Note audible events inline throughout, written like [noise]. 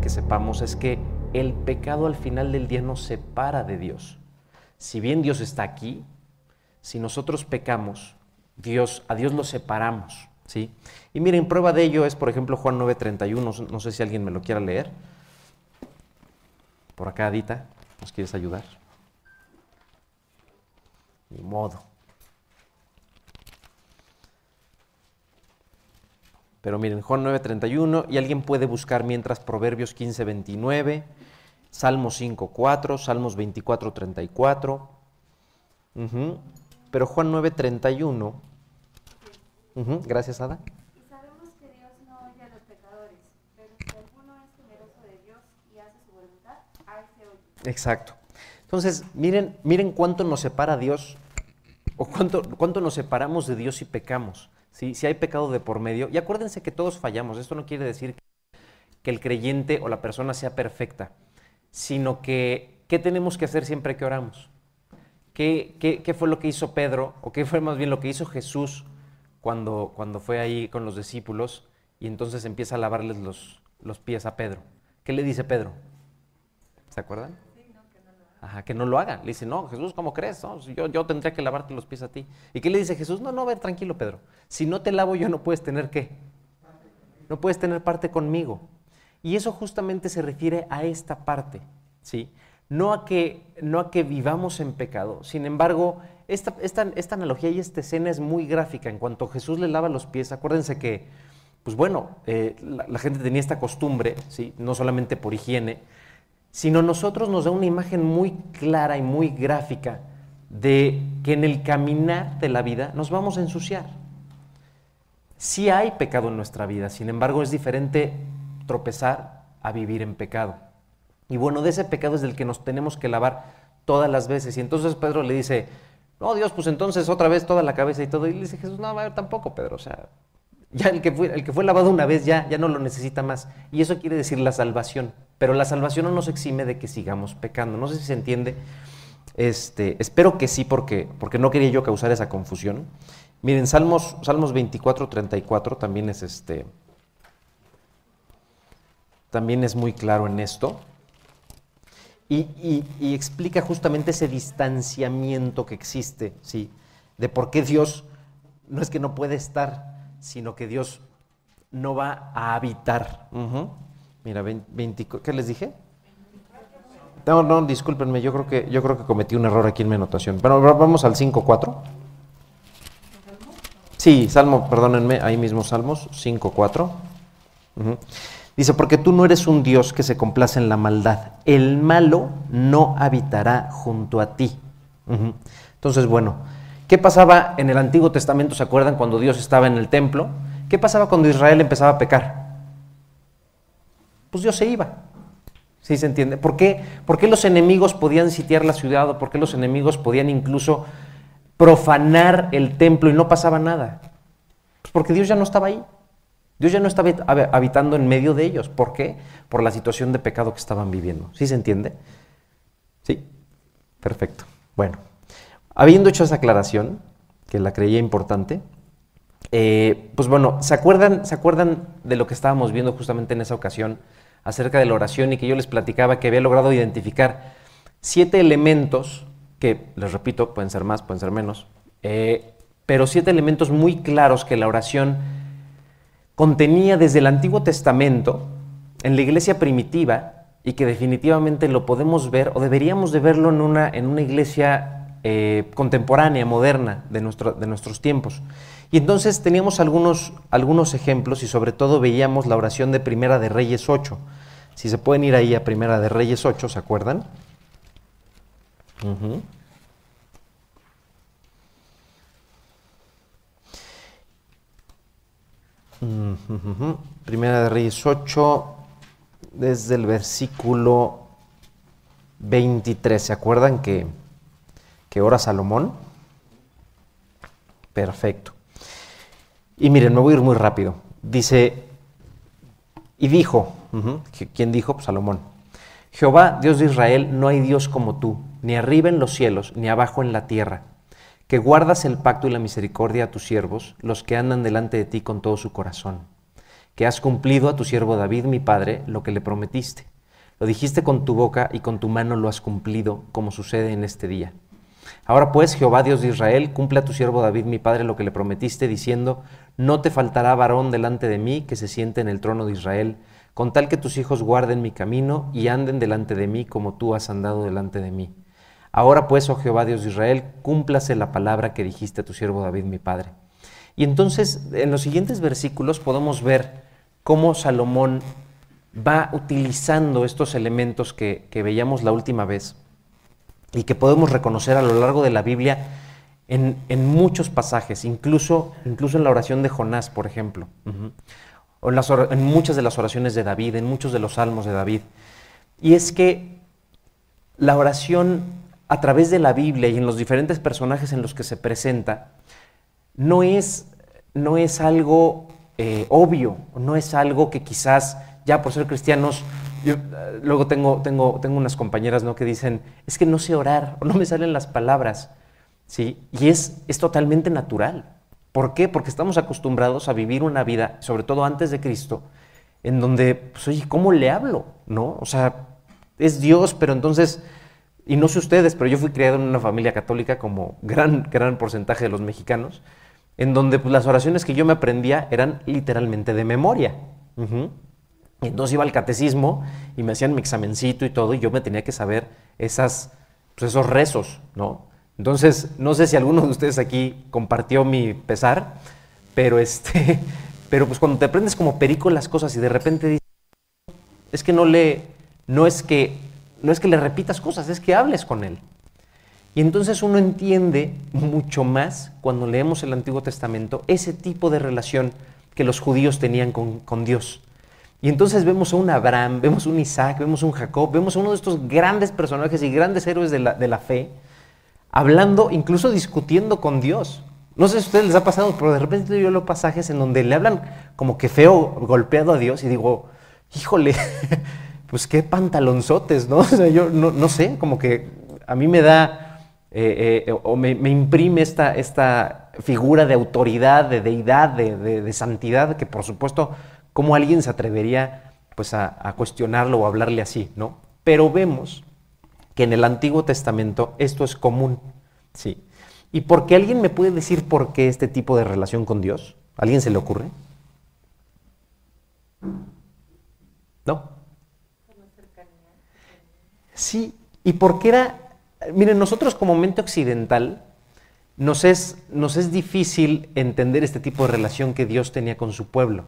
que sepamos es que el pecado al final del día nos separa de Dios. Si bien Dios está aquí, si nosotros pecamos, Dios, a Dios lo separamos. ¿sí? Y miren, prueba de ello es, por ejemplo, Juan 9:31, no sé si alguien me lo quiera leer. Por acá, Adita, ¿nos quieres ayudar? Ni modo. Pero miren, Juan 9:31, y alguien puede buscar mientras Proverbios 15:29, Salmos 5:4, Salmos 24:34. Pero Juan 9:31, gracias Ada. Y sabemos que Dios no oye a los pecadores, pero si alguno es temeroso de Dios y hace su voluntad, a ese oye. Exacto. Entonces, miren, miren cuánto nos separa Dios, o cuánto, cuánto nos separamos de Dios y pecamos. Si hay pecado de por medio, y acuérdense que todos fallamos, esto no quiere decir que el creyente o la persona sea perfecta, sino que ¿qué tenemos que hacer siempre que oramos? ¿Qué, qué, fue lo que hizo Pedro, o qué fue más bien lo que hizo Jesús cuando, cuando fue ahí con los discípulos y entonces empieza a lavarles los, los pies a Pedro? ¿Qué le dice Pedro? ¿Se acuerdan? Ajá, que no lo haga. Le dice, no, Jesús, ¿cómo crees? yo, yo tendría que lavarte los pies a ti. ¿Y qué le dice Jesús? No, no, ver, tranquilo, Pedro. Si no te lavo yo, no puedes tener qué. No puedes tener parte conmigo. Y eso justamente se refiere a esta parte, ¿sí? No a que, no a que vivamos en pecado. Sin embargo, esta, esta, esta analogía y esta escena es muy gráfica. En cuanto Jesús le lava los pies, acuérdense que, pues bueno, eh, la, la, gente tenía esta costumbre, ¿sí? No solamente por higiene, sino nosotros nos da una imagen muy clara y muy gráfica de que en el caminar de la vida nos vamos a ensuciar. Sí hay pecado en nuestra vida, sin embargo es diferente tropezar a vivir en pecado. Y bueno, de ese pecado es del que nos tenemos que lavar todas las veces. Y entonces Pedro le dice, no, Dios, pues entonces otra vez toda la cabeza y todo. Y le dice Jesús, no, a tampoco, Pedro. O sea, ya el que, fue, el que fue lavado una vez ya, ya no lo necesita más. Y eso quiere decir la salvación. Pero la salvación no nos exime de que sigamos pecando. No sé si se entiende. Este, espero que sí, porque, porque no quería yo causar esa confusión. Miren, Salmos, Salmos 24, 34 también es, este, también es muy claro en esto. Y, y, explica justamente ese distanciamiento que existe, ¿sí? De por qué Dios no es que no puede estar, sino que Dios no va a habitar. Mira, 20, ¿qué les dije? No, no, discúlpenme, yo creo que, yo creo que cometí un error aquí en mi anotación. Bueno, vamos al 5.4. Sí, Salmo, perdónenme, ahí mismo Salmos 5.4. Dice, porque tú no eres un Dios que se complace en la maldad. El malo no habitará junto a ti. Entonces, bueno, ¿qué pasaba en el Antiguo Testamento? ¿Se acuerdan cuando Dios estaba en el templo? ¿Qué pasaba cuando Israel empezaba a pecar? Pues Dios se iba. ¿Sí se entiende? ¿Por qué, ¿Por qué los enemigos podían sitiar la ciudad o por qué los enemigos podían incluso profanar el templo y no pasaba nada? Pues porque Dios ya no estaba ahí. Dios ya no estaba habitando en medio de ellos. ¿Por qué? Por la situación de pecado que estaban viviendo. ¿Sí se entiende? Sí. Perfecto. Bueno, habiendo hecho esa aclaración, que la creía importante, eh, pues bueno, ¿se acuerdan, ¿se acuerdan de lo que estábamos viendo justamente en esa ocasión? Acerca de la oración y que yo les platicaba que había logrado identificar siete elementos, que les repito, pueden ser más, pueden ser menos, eh, pero siete elementos muy claros que la oración contenía desde el Antiguo Testamento en la iglesia primitiva y que definitivamente lo podemos ver o deberíamos de verlo en una, en una iglesia eh, contemporánea, moderna de, nuestro, de nuestros tiempos. Y entonces teníamos algunos, algunos ejemplos y sobre todo veíamos la oración de Primera de Reyes 8. Si se pueden ir ahí a Primera de Reyes 8, ¿se acuerdan? Primera de Reyes 8, desde el versículo 23. ¿Se acuerdan que, que ora Salomón? Perfecto. Y miren, me voy a ir muy rápido. Dice, y dijo, ¿quién dijo? Pues Salomón. Jehová, Dios de Israel, no hay Dios como tú, ni arriba en los cielos, ni abajo en la tierra, que guardas el pacto y la misericordia a tus siervos, los que andan delante de ti con todo su corazón, que has cumplido a tu siervo David, mi padre, lo que le prometiste. Lo dijiste con tu boca y con tu mano lo has cumplido, como sucede en este día. Ahora pues, Jehová Dios de Israel, cumple a tu siervo David, mi padre, lo que le prometiste, diciendo, no te faltará varón delante de mí que se siente en el trono de Israel, con tal que tus hijos guarden mi camino y anden delante de mí como tú has andado delante de mí. Ahora pues, oh Jehová Dios de Israel, cúmplase la palabra que dijiste a tu siervo David, mi padre. Y entonces, en los siguientes versículos podemos ver cómo Salomón va utilizando estos elementos que, veíamos la última vez y que podemos reconocer a lo largo de la Biblia en, muchos pasajes, incluso, incluso en la oración de Jonás, por ejemplo, o en, en muchas de las oraciones de David, en muchos de los salmos de David. Y es que la oración a través de la Biblia y en los diferentes personajes en los que se presenta, no es, no es algo eh, obvio, no es algo que quizás ya por ser cristianos, yo, eh, luego tengo, tengo, tengo unas compañeras ¿no? que dicen, es que no sé orar no me salen las palabras, ¿sí? Y es, es totalmente natural. ¿Por qué? Porque estamos acostumbrados a vivir una vida, sobre todo antes de Cristo, en donde, pues, oye, ¿cómo le hablo? ¿No? O sea, es Dios, pero entonces, y no sé ustedes, pero yo fui criado en una familia católica como gran, gran porcentaje de los mexicanos, en donde pues, las oraciones que yo me aprendía eran literalmente de memoria. Entonces iba al catecismo y me hacían mi examencito y todo, y yo me tenía que saber esas, pues, esos rezos, ¿no? Entonces, no sé si alguno de ustedes aquí compartió mi pesar, pero este, [laughs] pero pues cuando te aprendes como perico las cosas y de repente dices, es que no le, no es que, no es que le repitas cosas, es que hables con él. Y entonces uno entiende mucho más cuando leemos el Antiguo Testamento ese tipo de relación que los judíos tenían con, Dios. Y entonces vemos a un Abraham, vemos a un Isaac, vemos a un Jacob, vemos a uno de estos grandes personajes y grandes héroes de la, de la fe, hablando, incluso discutiendo con Dios. No sé si a ustedes les ha pasado, pero de repente yo leo pasajes en donde le hablan como que feo, golpeado a Dios y digo, híjole, [laughs] pues qué pantalonzotes, ¿no? [laughs] O sea, yo no, no sé, como que a mí me da eh, eh, o me, imprime esta, esta, figura de autoridad, de deidad, de, santidad, que por supuesto, ¿cómo alguien se atrevería pues, a, cuestionarlo o hablarle así? ¿no? Pero vemos que en el Antiguo Testamento esto es común. ¿sí? ¿Y por qué alguien me puede decir por qué este tipo de relación con Dios? alguien se le ocurre? ¿No? Sí, ¿y por qué era Miren, nosotros como mente occidental nos es, nos es difícil entender este tipo de relación que Dios tenía con su pueblo.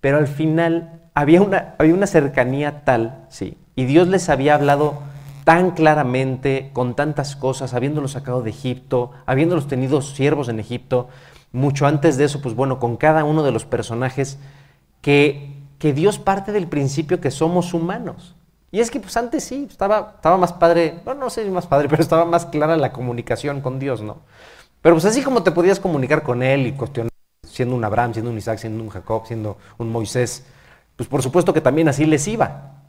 Pero al final había una, había una cercanía tal, sí, y Dios les había hablado tan claramente, con tantas cosas, habiéndolos sacado de Egipto, habiéndolos tenido siervos en Egipto, mucho antes de eso, pues bueno, con cada uno de los personajes, que, que Dios parte del principio que somos humanos. Y es que pues antes sí, estaba, estaba más padre, no, no sé si más padre, [laughs] pero estaba más clara la comunicación con Dios, ¿no? Pero pues así como te podías comunicar con Él y cuestionar, siendo un Abraham, siendo un Isaac, siendo un Jacob, siendo un Moisés, pues por supuesto que también así les iba.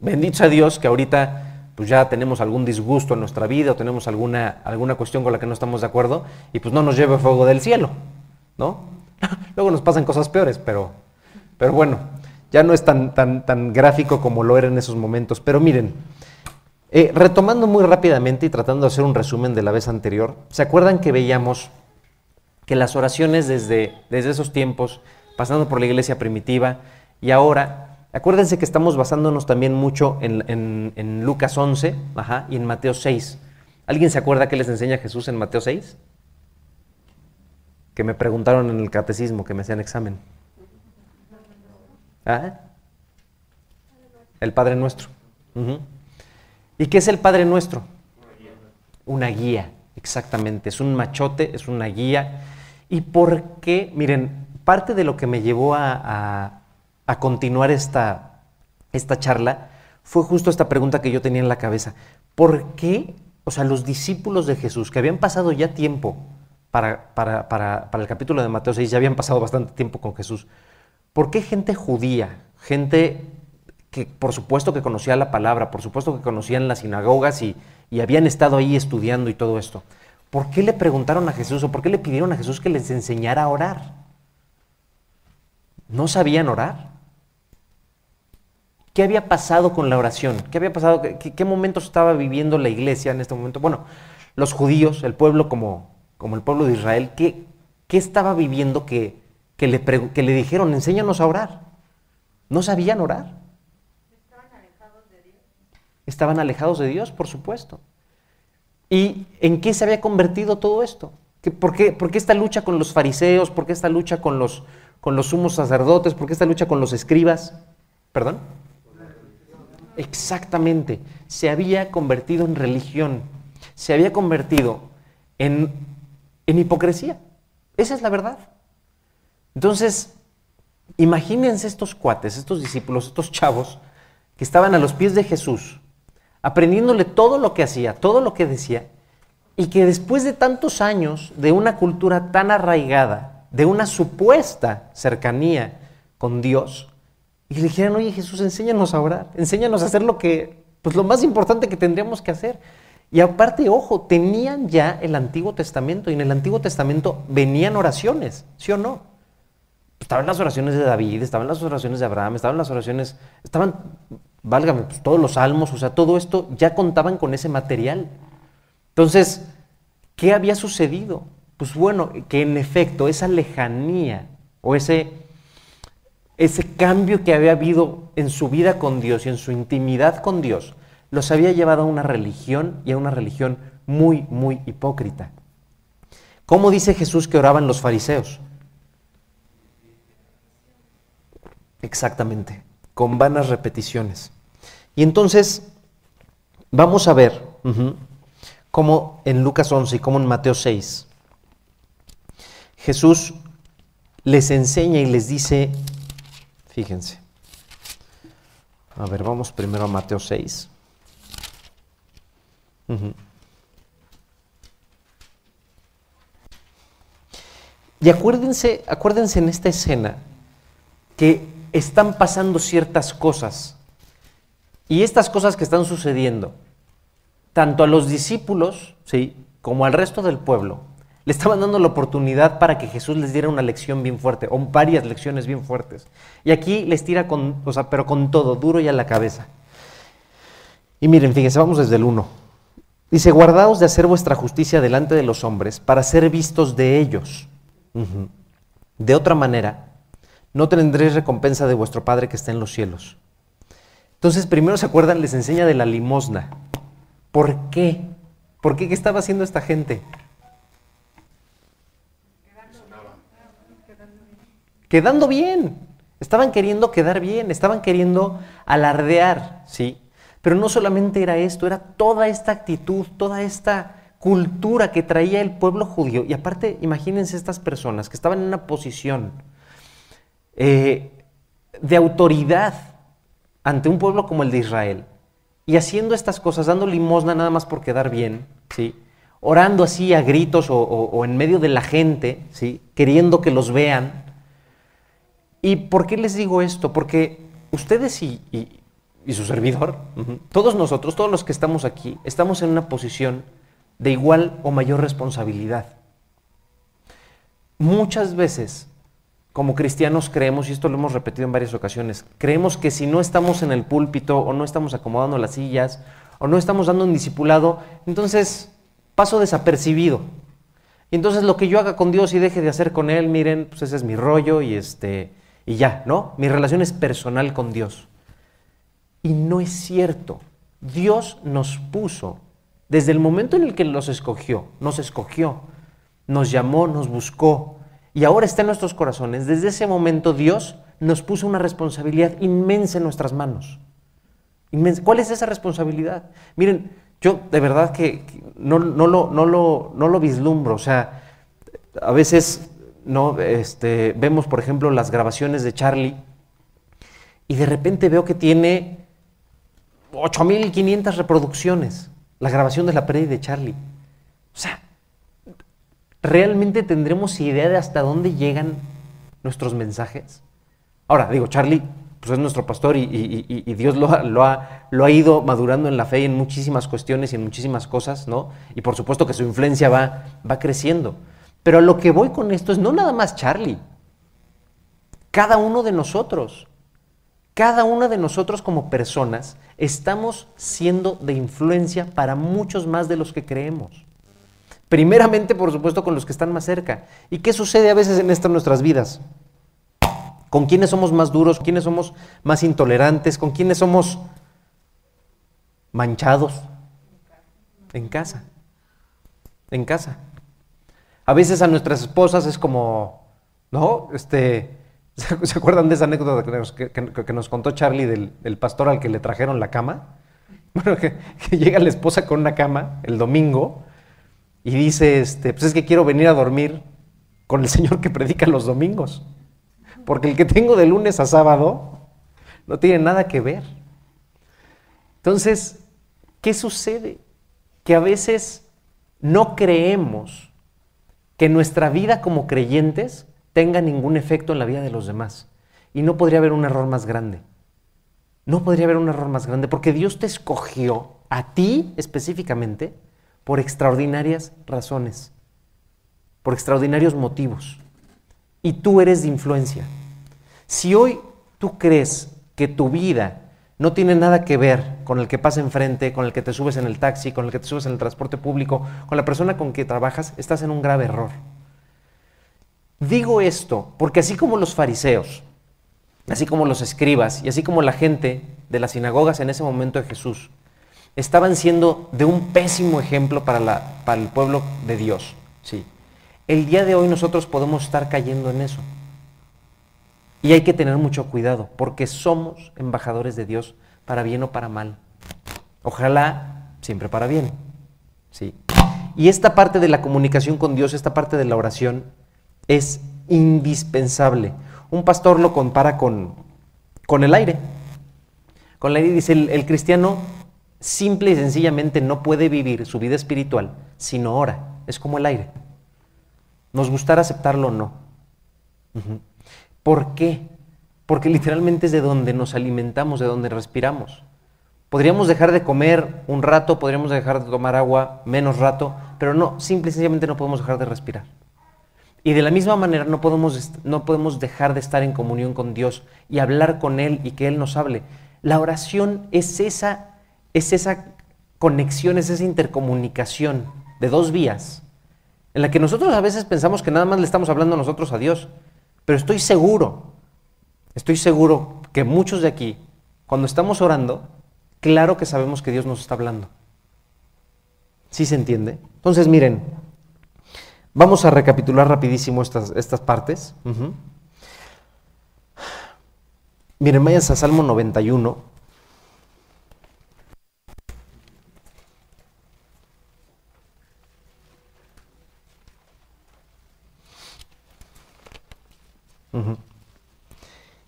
Bendito sea Dios que ahorita pues ya tenemos algún disgusto en nuestra vida o tenemos alguna, alguna cuestión con la que no estamos de acuerdo y pues no nos lleve fuego del cielo, ¿no? [laughs] Luego nos pasan cosas peores, pero, pero bueno, ya no es tan, tan, tan gráfico como lo era en esos momentos. Pero miren, eh, retomando muy rápidamente y tratando de hacer un resumen de la vez anterior, ¿se acuerdan que veíamos que las oraciones desde, desde esos tiempos, pasando por la iglesia primitiva y ahora, acuérdense que estamos basándonos también mucho en, Lucas 11 y en Mateo 6. ¿Alguien se acuerda que les enseña Jesús en Mateo 6? Que me preguntaron en el catecismo, que me hacían examen. ¿Ah? El Padre Nuestro. ¿Y qué es el Padre Nuestro? Una guía, exactamente. Es un machote, es una guía. ¿Y por qué? Miren, parte de lo que me llevó a, continuar esta, esta charla fue justo esta pregunta que yo tenía en la cabeza. ¿Por qué, o sea, los discípulos de Jesús, que habían pasado ya tiempo para, para, para, para el capítulo de Mateo 6, ya habían pasado bastante tiempo con Jesús, ¿Por qué gente judía, gente que por supuesto que conocía la palabra, por supuesto que conocían las sinagogas y, habían estado ahí estudiando y todo esto? ¿Por qué le preguntaron a Jesús o por qué le pidieron a Jesús que les enseñara a orar? ¿No sabían orar? ¿Qué había pasado con la oración? ¿Qué había pasado? ¿Qué, qué momentos estaba viviendo la iglesia en este momento? Bueno, los judíos, el pueblo como, como el pueblo de Israel, ¿qué, qué estaba viviendo que, que, le que le dijeron, enséñanos a orar? ¿No sabían orar? ¿Estaban alejados de Dios? Estaban alejados de Dios, por supuesto. ¿Y en qué se había convertido todo esto? ¿Por qué, por qué esta lucha con los fariseos? ¿Por qué esta lucha con los, con los sumos sacerdotes? ¿Por qué esta lucha con los escribas? ¿Perdón? Exactamente. Se había convertido en religión. Se había convertido en, en hipocresía. Esa es la verdad. Entonces, imagínense estos cuates, estos discípulos, estos chavos que estaban a los pies de Jesús, aprendiéndole todo lo que hacía, todo lo que decía, y que después de tantos años de una cultura tan arraigada, de una supuesta cercanía con Dios, y le dijeron, oye Jesús, enséñanos a orar, enséñanos a hacer lo que, pues lo más importante que tendríamos que hacer. Y aparte, ojo, tenían ya el Antiguo Testamento, y en el Antiguo Testamento venían oraciones, ¿sí o no? Estaban las oraciones de David, estaban las oraciones de Abraham, estaban las oraciones, estaban, válgame, pues todos los salmos, o sea, todo esto ya contaban con ese material. Entonces, ¿qué había sucedido? Pues bueno, que en efecto esa lejanía o ese, ese cambio que había habido en su vida con Dios y en su intimidad con Dios, los había llevado a una religión y a una religión muy, muy hipócrita. ¿Cómo dice Jesús que oraban los fariseos? Exactamente, con vanas repeticiones. Y entonces, vamos a ver cómo en Lucas 11 y cómo en Mateo 6, Jesús les enseña y les dice, fíjense, a ver, vamos primero a Mateo 6. Uh Y acuérdense, acuérdense en esta escena que están pasando ciertas cosas. Y estas cosas que están sucediendo, tanto a los discípulos, ¿sí? como al resto del pueblo, le estaban dando la oportunidad para que Jesús les diera una lección bien fuerte, o varias lecciones bien fuertes. Y aquí les tira con, o sea, pero con todo, duro y a la cabeza. Y miren, fíjense, vamos desde el 1. Dice, guardaos de hacer vuestra justicia delante de los hombres para ser vistos de ellos. De otra manera, no tendréis recompensa de vuestro Padre que está en los cielos. Entonces, primero se acuerdan, les enseña de la limosna. ¿Por qué? ¿Por qué? ¿Qué estaba haciendo esta gente? Quedando bien. Estaban queriendo quedar bien, estaban queriendo alardear, ¿sí? Pero no solamente era esto, era toda esta actitud, toda esta cultura que traía el pueblo judío. Y aparte, imagínense estas personas que estaban en una posición eh, de autoridad ante un pueblo como el de Israel y haciendo estas cosas, dando limosna nada más por quedar bien, ¿sí? orando así a gritos o, en medio de la gente, ¿sí? queriendo que los vean. ¿Y por qué les digo esto? Porque ustedes y, y su servidor, todos nosotros, todos los que estamos aquí, estamos en una posición de igual o mayor responsabilidad. Muchas veces como cristianos creemos, y esto lo hemos repetido en varias ocasiones, creemos que si no estamos en el púlpito o no estamos acomodando las sillas o no estamos dando un discipulado, entonces paso desapercibido. Y entonces lo que yo haga con Dios y deje de hacer con Él, miren, pues ese es mi rollo y, este, y ya, ¿no? Mi relación es personal con Dios. Y no es cierto. Dios nos puso, desde el momento en el que los escogió, nos escogió, nos llamó, nos buscó, y ahora está en nuestros corazones. Desde ese momento Dios nos puso una responsabilidad inmensa en nuestras manos. ¿Cuál es esa responsabilidad? Miren, yo de verdad que no, no, lo, no, lo, no lo vislumbro. O sea, a veces no, este, vemos, por ejemplo, las grabaciones de Charlie y de repente veo que tiene 8.500 reproducciones, la grabación de la pérdida de Charlie. O sea, ¿realmente tendremos idea de hasta dónde llegan nuestros mensajes? Ahora, digo, Charlie pues es nuestro pastor y, Dios lo, ha, lo, ha, ido madurando en la fe y en muchísimas cuestiones y en muchísimas cosas, ¿no? Y por supuesto que su influencia va, va creciendo. Pero a lo que voy con esto es no nada más Charlie. Cada uno de nosotros, cada uno de nosotros como personas, estamos siendo de influencia para muchos más de los que creemos. Primeramente, por supuesto, con los que están más cerca. ¿Y qué sucede a veces en estas nuestras vidas? ¿Con quiénes somos más duros? ¿Con quiénes somos más intolerantes? ¿Con quiénes somos manchados? En casa. En casa. A veces a nuestras esposas es como, ¿no? Este, [laughs] ¿Se acuerdan de esa anécdota que nos, contó Charlie del, pastor al que le trajeron la cama? [laughs] Bueno, que, llega la esposa con una cama el domingo y dice, este, pues es que quiero venir a dormir con el Señor que predica los domingos, porque el que tengo de lunes a sábado no tiene nada que ver. Entonces, ¿qué sucede? Que a veces no creemos que nuestra vida como creyentes tenga ningún efecto en la vida de los demás. Y no podría haber un error más grande. No podría haber un error más grande porque Dios te escogió a ti específicamente por extraordinarias razones, por extraordinarios motivos. Y tú eres de influencia. Si hoy tú crees que tu vida no tiene nada que ver con el que pasa enfrente, con el que te subes en el taxi, con el que te subes en el transporte público, con la persona con que trabajas, estás en un grave error. Digo esto porque así como los fariseos, así como los escribas y así como la gente de las sinagogas en ese momento de Jesús, estaban siendo de un pésimo ejemplo para, para el pueblo de Dios. Sí. El día de hoy nosotros podemos estar cayendo en eso. Y hay que tener mucho cuidado porque somos embajadores de Dios para bien o para mal. Ojalá siempre para bien. Sí. Y esta parte de la comunicación con Dios, esta parte de la oración, es indispensable. Un pastor lo compara con, con el aire. Con el aire dice, el, cristiano simple y sencillamente no puede vivir su vida espiritual si no ora. Es como el aire. Nos gustará aceptarlo o no. ¿Por qué? Porque literalmente es de donde nos alimentamos, de donde respiramos. Podríamos dejar de comer un rato, podríamos dejar de tomar agua menos rato, pero no, simple y sencillamente no podemos dejar de respirar. Y de la misma manera no podemos, no podemos dejar de estar en comunión con Dios y hablar con Él y que Él nos hable. La oración es esa, es esa conexión, es esa intercomunicación de dos vías, en la que nosotros a veces pensamos que nada más le estamos hablando nosotros a Dios, pero estoy seguro, estoy seguro que muchos de aquí, cuando estamos orando, claro que sabemos que Dios nos está hablando. ¿Sí se entiende? Entonces miren, Vamos a recapitular rapidísimo estas, estas partes. Miren, vayan a Salmo 91.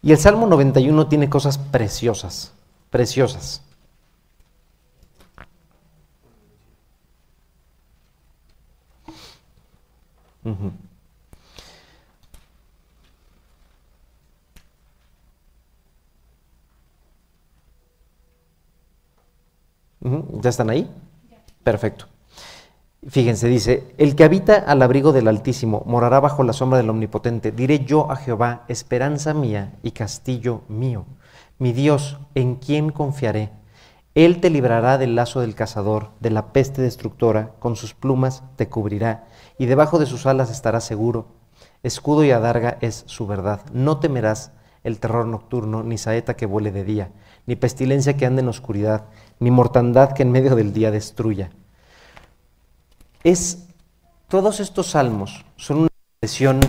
Y el Salmo 91 tiene cosas preciosas, preciosas. ¿Ya están ahí? Perfecto. Fíjense, dice, el que habita al abrigo del Altísimo morará bajo la sombra del Omnipotente. Diré yo a Jehová, esperanza mía y castillo mío, mi Dios, en quien confiaré. Él te librará del lazo del cazador, de la peste destructora, con sus plumas te cubrirá y debajo de sus alas estarás seguro. Escudo y adarga es su verdad. No temerás el terror nocturno, ni saeta que vuele de día, ni pestilencia que ande en oscuridad, ni mortandad que en medio del día destruya. Es todos estos salmos son una expresión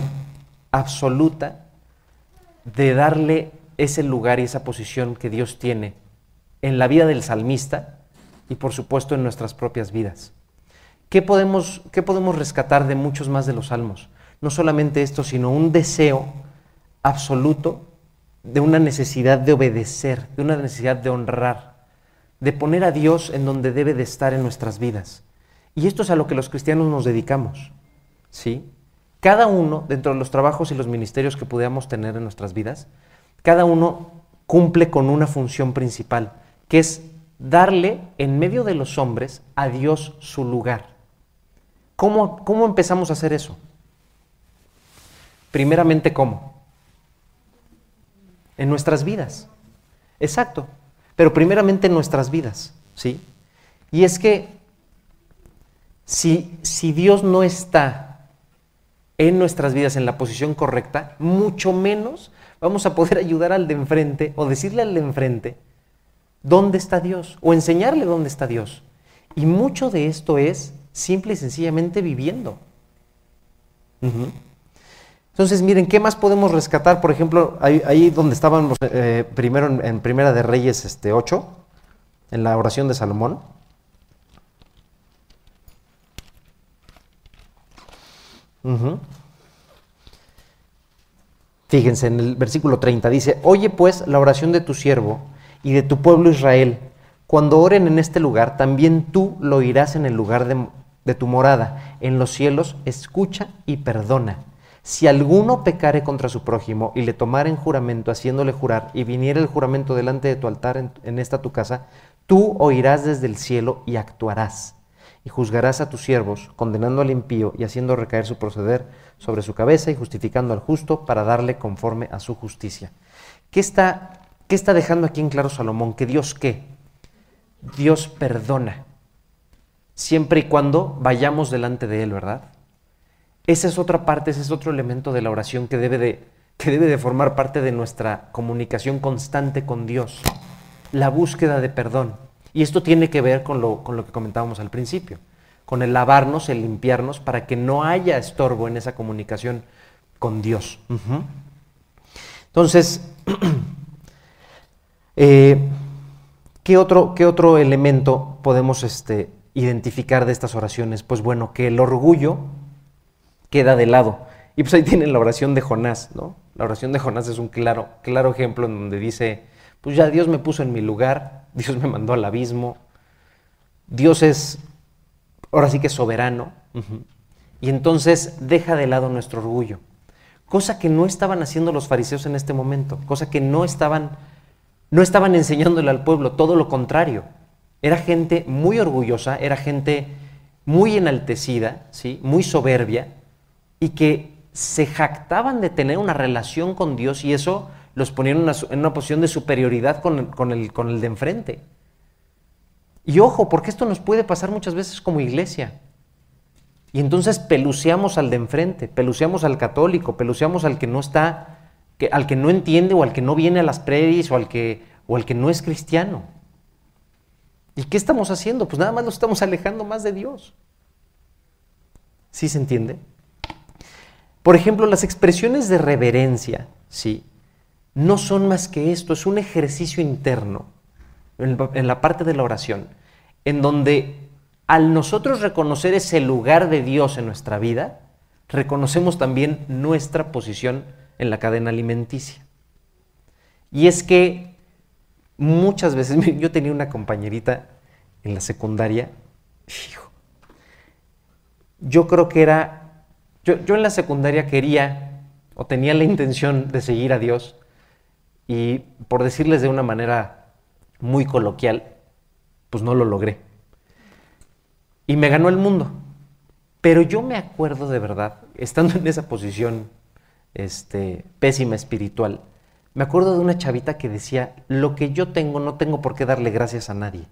absoluta de darle ese lugar y esa posición que Dios tiene en la vida del salmista y por supuesto en nuestras propias vidas. ¿Qué podemos, ¿Qué podemos rescatar de muchos más de los salmos? No solamente esto, sino un deseo absoluto de una necesidad de obedecer, de una necesidad de honrar, de poner a Dios en donde debe de estar en nuestras vidas. Y esto es a lo que los cristianos nos dedicamos. ¿sí? Cada uno, dentro de los trabajos y los ministerios que pudiéramos tener en nuestras vidas, cada uno cumple con una función principal, que es darle en medio de los hombres a Dios su lugar. ¿Cómo, empezamos a hacer eso? Primeramente, ¿cómo? En nuestras vidas. Exacto. Pero primeramente en nuestras vidas, ¿sí? Y es que si, si Dios no está en nuestras vidas en la posición correcta, mucho menos vamos a poder [laughs] ayudar al de enfrente o decirle al de enfrente dónde está Dios o enseñarle dónde está Dios. Y mucho de esto es simple y sencillamente viviendo. Entonces, miren, ¿qué más podemos rescatar? Por ejemplo, ahí, donde estaban eh, primero en, Primera de Reyes este, 8, en la oración de Salomón. Fíjense, en el versículo 30 dice, oye pues la oración de tu siervo y de tu pueblo Israel. Cuando oren en este lugar, también tú lo oirás en el lugar de, tu morada. En los cielos, escucha y perdona. Si alguno pecare contra su prójimo y le tomare en juramento, haciéndole jurar, y viniera el juramento delante de tu altar en esta tu casa, tú oirás desde el cielo y actuarás y juzgarás a tus siervos, condenando al impío y haciendo recaer su proceder sobre su cabeza y justificando al justo para darle conforme a su justicia. ¿Qué está, qué está dejando aquí en claro Salomón? Que Dios qué? Dios perdona, siempre y cuando vayamos delante de Él, ¿verdad? Esa es otra parte, ese es otro elemento de la oración que debe de, que debe de formar parte de nuestra comunicación constante con Dios, la búsqueda de perdón. Y esto tiene que ver con lo, que comentábamos al principio, con el lavarnos, el limpiarnos, para que no haya estorbo en esa comunicación con Dios. Entonces, [clears throat] eh, ¿qué, otro, ¿qué, otro, elemento podemos este, identificar de estas oraciones? Pues bueno, que el orgullo queda de lado. Y pues ahí tienen la oración de Jonás, ¿no? La oración de Jonás es un claro, claro ejemplo en donde dice, pues ya Dios me puso en mi lugar, Dios me mandó al abismo, Dios es, ahora sí que es soberano, y entonces deja de lado nuestro orgullo, cosa que no estaban haciendo los fariseos en este momento, cosa que no estaban, no estaban enseñándole al pueblo, todo lo contrario, era gente muy orgullosa, era gente muy enaltecida, ¿sí? muy soberbia, y que se jactaban de tener una relación con Dios y eso los ponían en una, posición de superioridad con, el, con el de enfrente. Y ojo, porque esto nos puede pasar muchas veces como iglesia. Y entonces peluceamos al de enfrente, peluceamos al católico, peluceamos al que no está, que, al que no entiende o al que no viene a las predis o al que, o al que no es cristiano. ¿Y qué estamos haciendo? Pues nada más nos estamos alejando más de Dios. ¿Sí se entiende? Por ejemplo, las expresiones de reverencia, ¿sí? No son más que esto, es un ejercicio interno en la parte de la oración, en donde al nosotros reconocer ese lugar de Dios en nuestra vida, reconocemos también nuestra posición en la cadena alimenticia. Y es que muchas veces, [laughs] yo tenía una compañerita en la secundaria, yo creo que era, yo, yo en la secundaria quería o tenía la intención de seguir a Dios, y por decirles de una manera muy coloquial, pues no lo logré. Y me ganó el mundo. Pero yo me acuerdo de verdad, estando en esa posición este, pésima espiritual, me acuerdo de una chavita que decía, lo que yo tengo no tengo por qué darle gracias a nadie.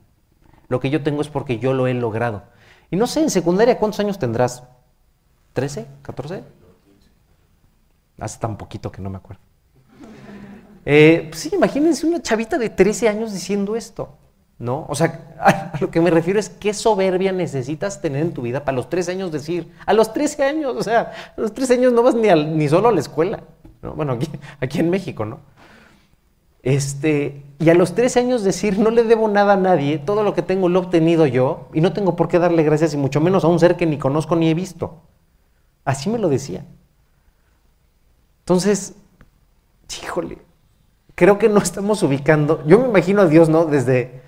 Lo que yo tengo es porque yo lo he logrado. Y no sé, en secundaria, ¿cuántos años tendrás? ¿13? ¿14? Hace tan poquito que no me acuerdo. Eh, pues sí, imagínense una chavita de 13 años diciendo esto, ¿no? O sea, [laughs] a, lo que me refiero es qué soberbia necesitas tener en tu vida para los 13 años decir, a los 13 años, o sea, a los 13 años no vas ni, solo a la escuela, ¿no? Bueno, aquí, [laughs] aquí en México, ¿no? Este, y a los 13 años decir, no le debo nada a nadie, todo lo que tengo lo he obtenido yo y no tengo por qué darle gracias y mucho menos a un ser que ni conozco ni he visto. Así me lo decía. Entonces, híjole, creo que no estamos ubicando. Yo me imagino a Dios, ¿no? Desde,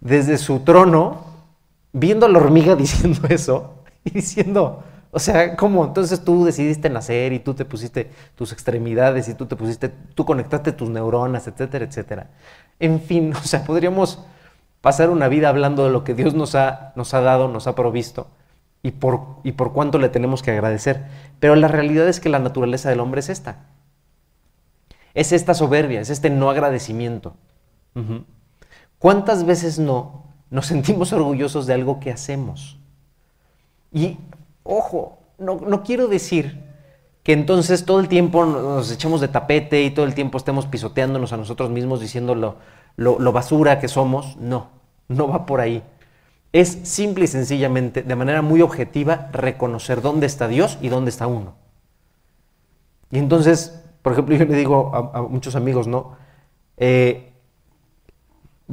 desde su trono, viendo a la hormiga [laughs] diciendo eso y diciendo, o sea, ¿cómo? Entonces tú decidiste nacer y tú te pusiste tus extremidades y tú te pusiste, tú conectaste tus neuronas, etcétera, etcétera. En fin, [laughs] o sea, podríamos pasar una vida hablando de lo que Dios nos ha, nos ha dado, nos ha provisto y por, y por cuánto le tenemos que agradecer. Pero la realidad es que la naturaleza del hombre es esta Es esta soberbia, es este no agradecimiento. ¿Cuántas veces no nos sentimos orgullosos de algo que hacemos? Y, ojo, no, no quiero decir que entonces todo el tiempo nos echemos de tapete y todo el tiempo estemos pisoteándonos a nosotros mismos diciendo lo, lo- lo basura que somos. No, no va por ahí. Es simple y sencillamente, de manera muy objetiva, reconocer dónde está Dios y dónde está uno. Y entonces, por ejemplo, yo le digo a, muchos amigos, ¿no? Eh,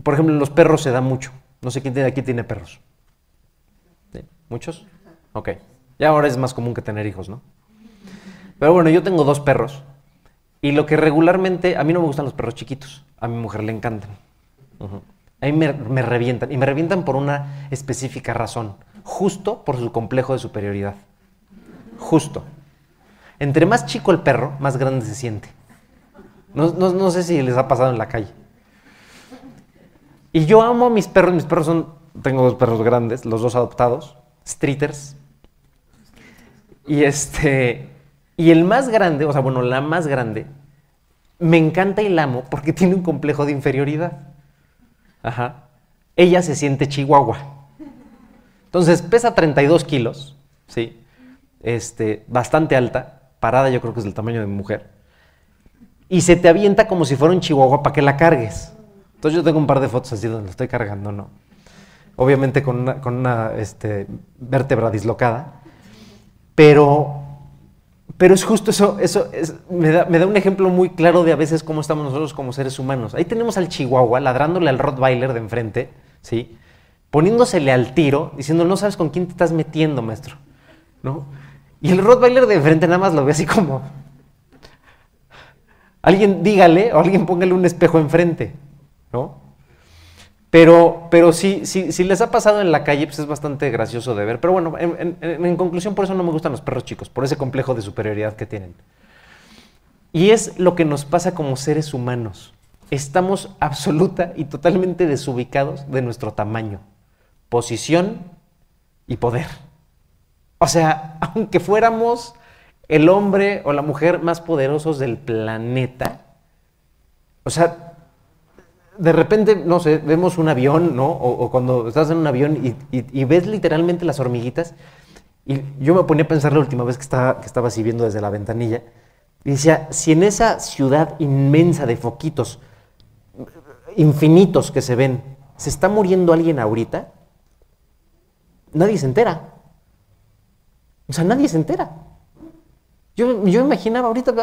por ejemplo, en los perros se da mucho. No sé quién tiene aquí tiene perros. ¿Muchos? Ok. Ya ahora es más común que tener hijos, ¿no? Pero bueno, yo tengo dos perros. Y lo que regularmente, a mí no me gustan los perros chiquitos. A mi mujer le encantan. Ujú. A mí me revientan. Y me revientan por una específica razón. Justo por su complejo de superioridad. Justo. Entre más chico el perro, más grande se siente. No, sé si les ha pasado en la calle. Y yo amo a mis perros. Mis perros son, tengo dos perros grandes, los dos adoptados, streeters. Y este, y el más grande, o sea, bueno, la más grande, me encanta y la amo porque [laughs] tiene un complejo de inferioridad. Ajá. Ella se siente chihuahua. Entonces pesa 32 kilos, ¿sí? Este, bastante alta, parada yo creo que es del tamaño de mi mujer. Y se te avienta como si fuera un chihuahua para que la cargues. Entonces yo tengo un par de fotos así donde la estoy cargando, ¿no? Obviamente con una, con una este, vértebra dislocada. Pero, pero es justo eso, eso es- me, da, me da un ejemplo muy claro de a veces cómo estamos nosotros como seres humanos. Ahí tenemos al chihuahua ladrándole al Rottweiler de enfrente, ¿sí? Poniéndosele al tiro, diciendo, no sabes con quién te estás metiendo, maestro, ¿no? Y el Rottweiler de enfrente nada más lo ve así como, alguien dígale o alguien póngale un espejo enfrente, ¿no? Pero, pero sí, si les ha pasado en la calle, pues es bastante gracioso de ver. Pero bueno, en, en- en conclusión, por eso no me gustan los perros chicos, por ese complejo de superioridad que tienen. Y es lo que nos pasa como seres humanos. Estamos absoluta y totalmente desubicados de nuestro tamaño, posición y poder. O sea, [laughs] aunque fuéramos el hombre o la mujer más poderosos del planeta, o sea, de repente, no sé, vemos un avión, ¿no? O, cuando estás en un avión y, y- y ves literalmente las hormiguitas. Y yo me ponía a pensar la última vez que estaba, que estaba así viendo desde la ventanilla. Y decía, si en esa ciudad inmensa de foquitos, infinitos que se ven, se está muriendo alguien ahorita, nadie se entera. O sea, nadie se entera. Yo, yo imaginaba ahorita,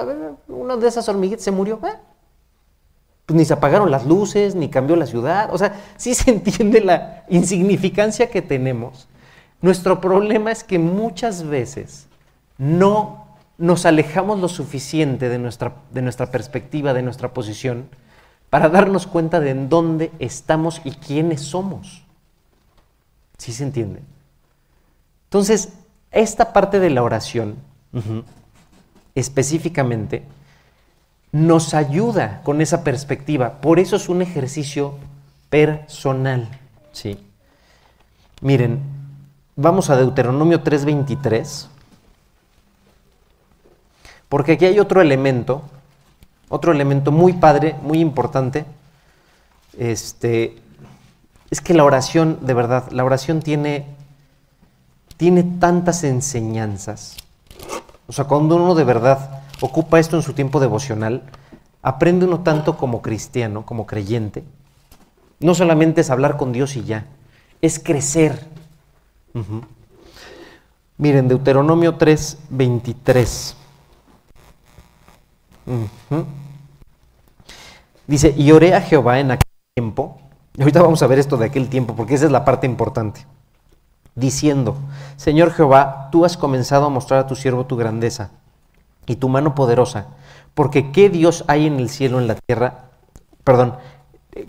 una de esas hormiguitas se murió. ¿eh? Pues ni se apagaron las luces, ni cambió la ciudad. O sea, sí se entiende la insignificancia que tenemos. Nuestro problema es que muchas veces no nos alejamos lo suficiente de nuestra, de nuestra perspectiva, de nuestra posición, para darnos cuenta de en dónde estamos y quiénes somos. ¿Sí se entiende? Entonces, esta parte de la oración, específicamente, nos ayuda con esa perspectiva. Por eso es un ejercicio personal. ¿sí? Miren, vamos a Deuteronomio 3:23, porque aquí hay otro elemento, otro elemento muy padre, muy importante. Este, es que la oración, de verdad, la oración tiene, tiene tantas enseñanzas. O sea, cuando uno de verdad ocupa esto en su tiempo devocional, aprende uno tanto como cristiano, como creyente. No solamente es hablar con Dios y ya, es crecer. Miren, Deuteronomio 3, 23. Ujú. Dice, y oré a Jehová en aquel tiempo. Y ahorita vamos a ver esto de aquel tiempo, porque esa es la parte importante. Diciendo, Señor Jehová, tú has comenzado a mostrar a tu siervo tu grandeza y tu mano poderosa, porque ¿qué Dios hay en el cielo, en la tierra? Perdón,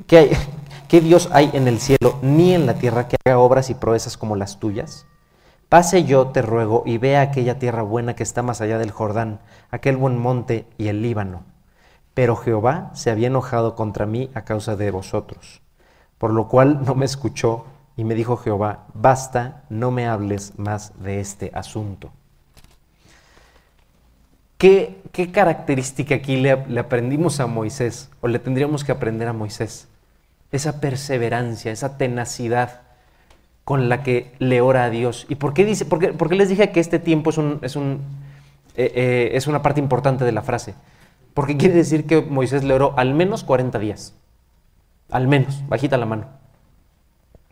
¿qué, [laughs] ¿qué Dios hay en el cielo ni en la tierra que haga obras y proezas como las tuyas? Pase yo, te ruego, y vea aquella tierra buena que está más allá del Jordán, aquel buen monte y el Líbano. Pero Jehová se había enojado contra mí a causa de vosotros, por lo cual no me escuchó, y me dijo Jehová, basta, no me hables más de este asunto. ¿qué, qué característica aquí le, aprendimos a Moisés o le tendríamos que aprender a Moisés? Esa perseverancia, esa tenacidad con la que le ora a Dios. ¿Y por qué, dice, por qué, por qué les dije que este tiempo es, un, es, un, eh, eh, es una parte importante de la frase? Porque quiere decir que Moisés le oró al menos 40 días. Al menos, bajita la mano.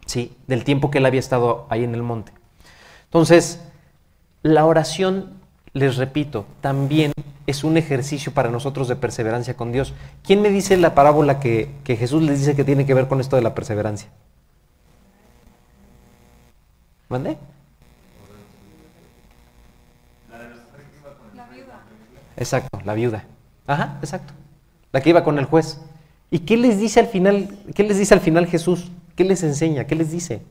Sí, del tiempo que él había estado ahí en el monte. Entonces, la oración, les repito, también es un ejercicio para nosotros de perseverancia con Dios. ¿Quién me dice la parábola que, que Jesús les dice que tiene que ver con esto de la perseverancia? Viuda. Exacto, la viuda. Ajá, exacto. La que iba con el juez. ¿Y qué les dice al final? ¿Qué les dice al final Jesús? ¿Qué les enseña? ¿Qué les dice?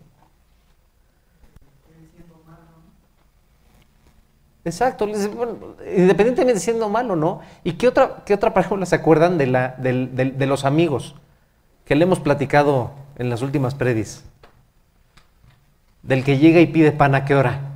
Exacto, independientemente de siendo malo o no. ¿Y qué otra, qué otra parábola se acuerdan de, la, del- del- de los amigos que le hemos platicado en las últimas predis? Del que llega y pide pan a qué hora? [laughs]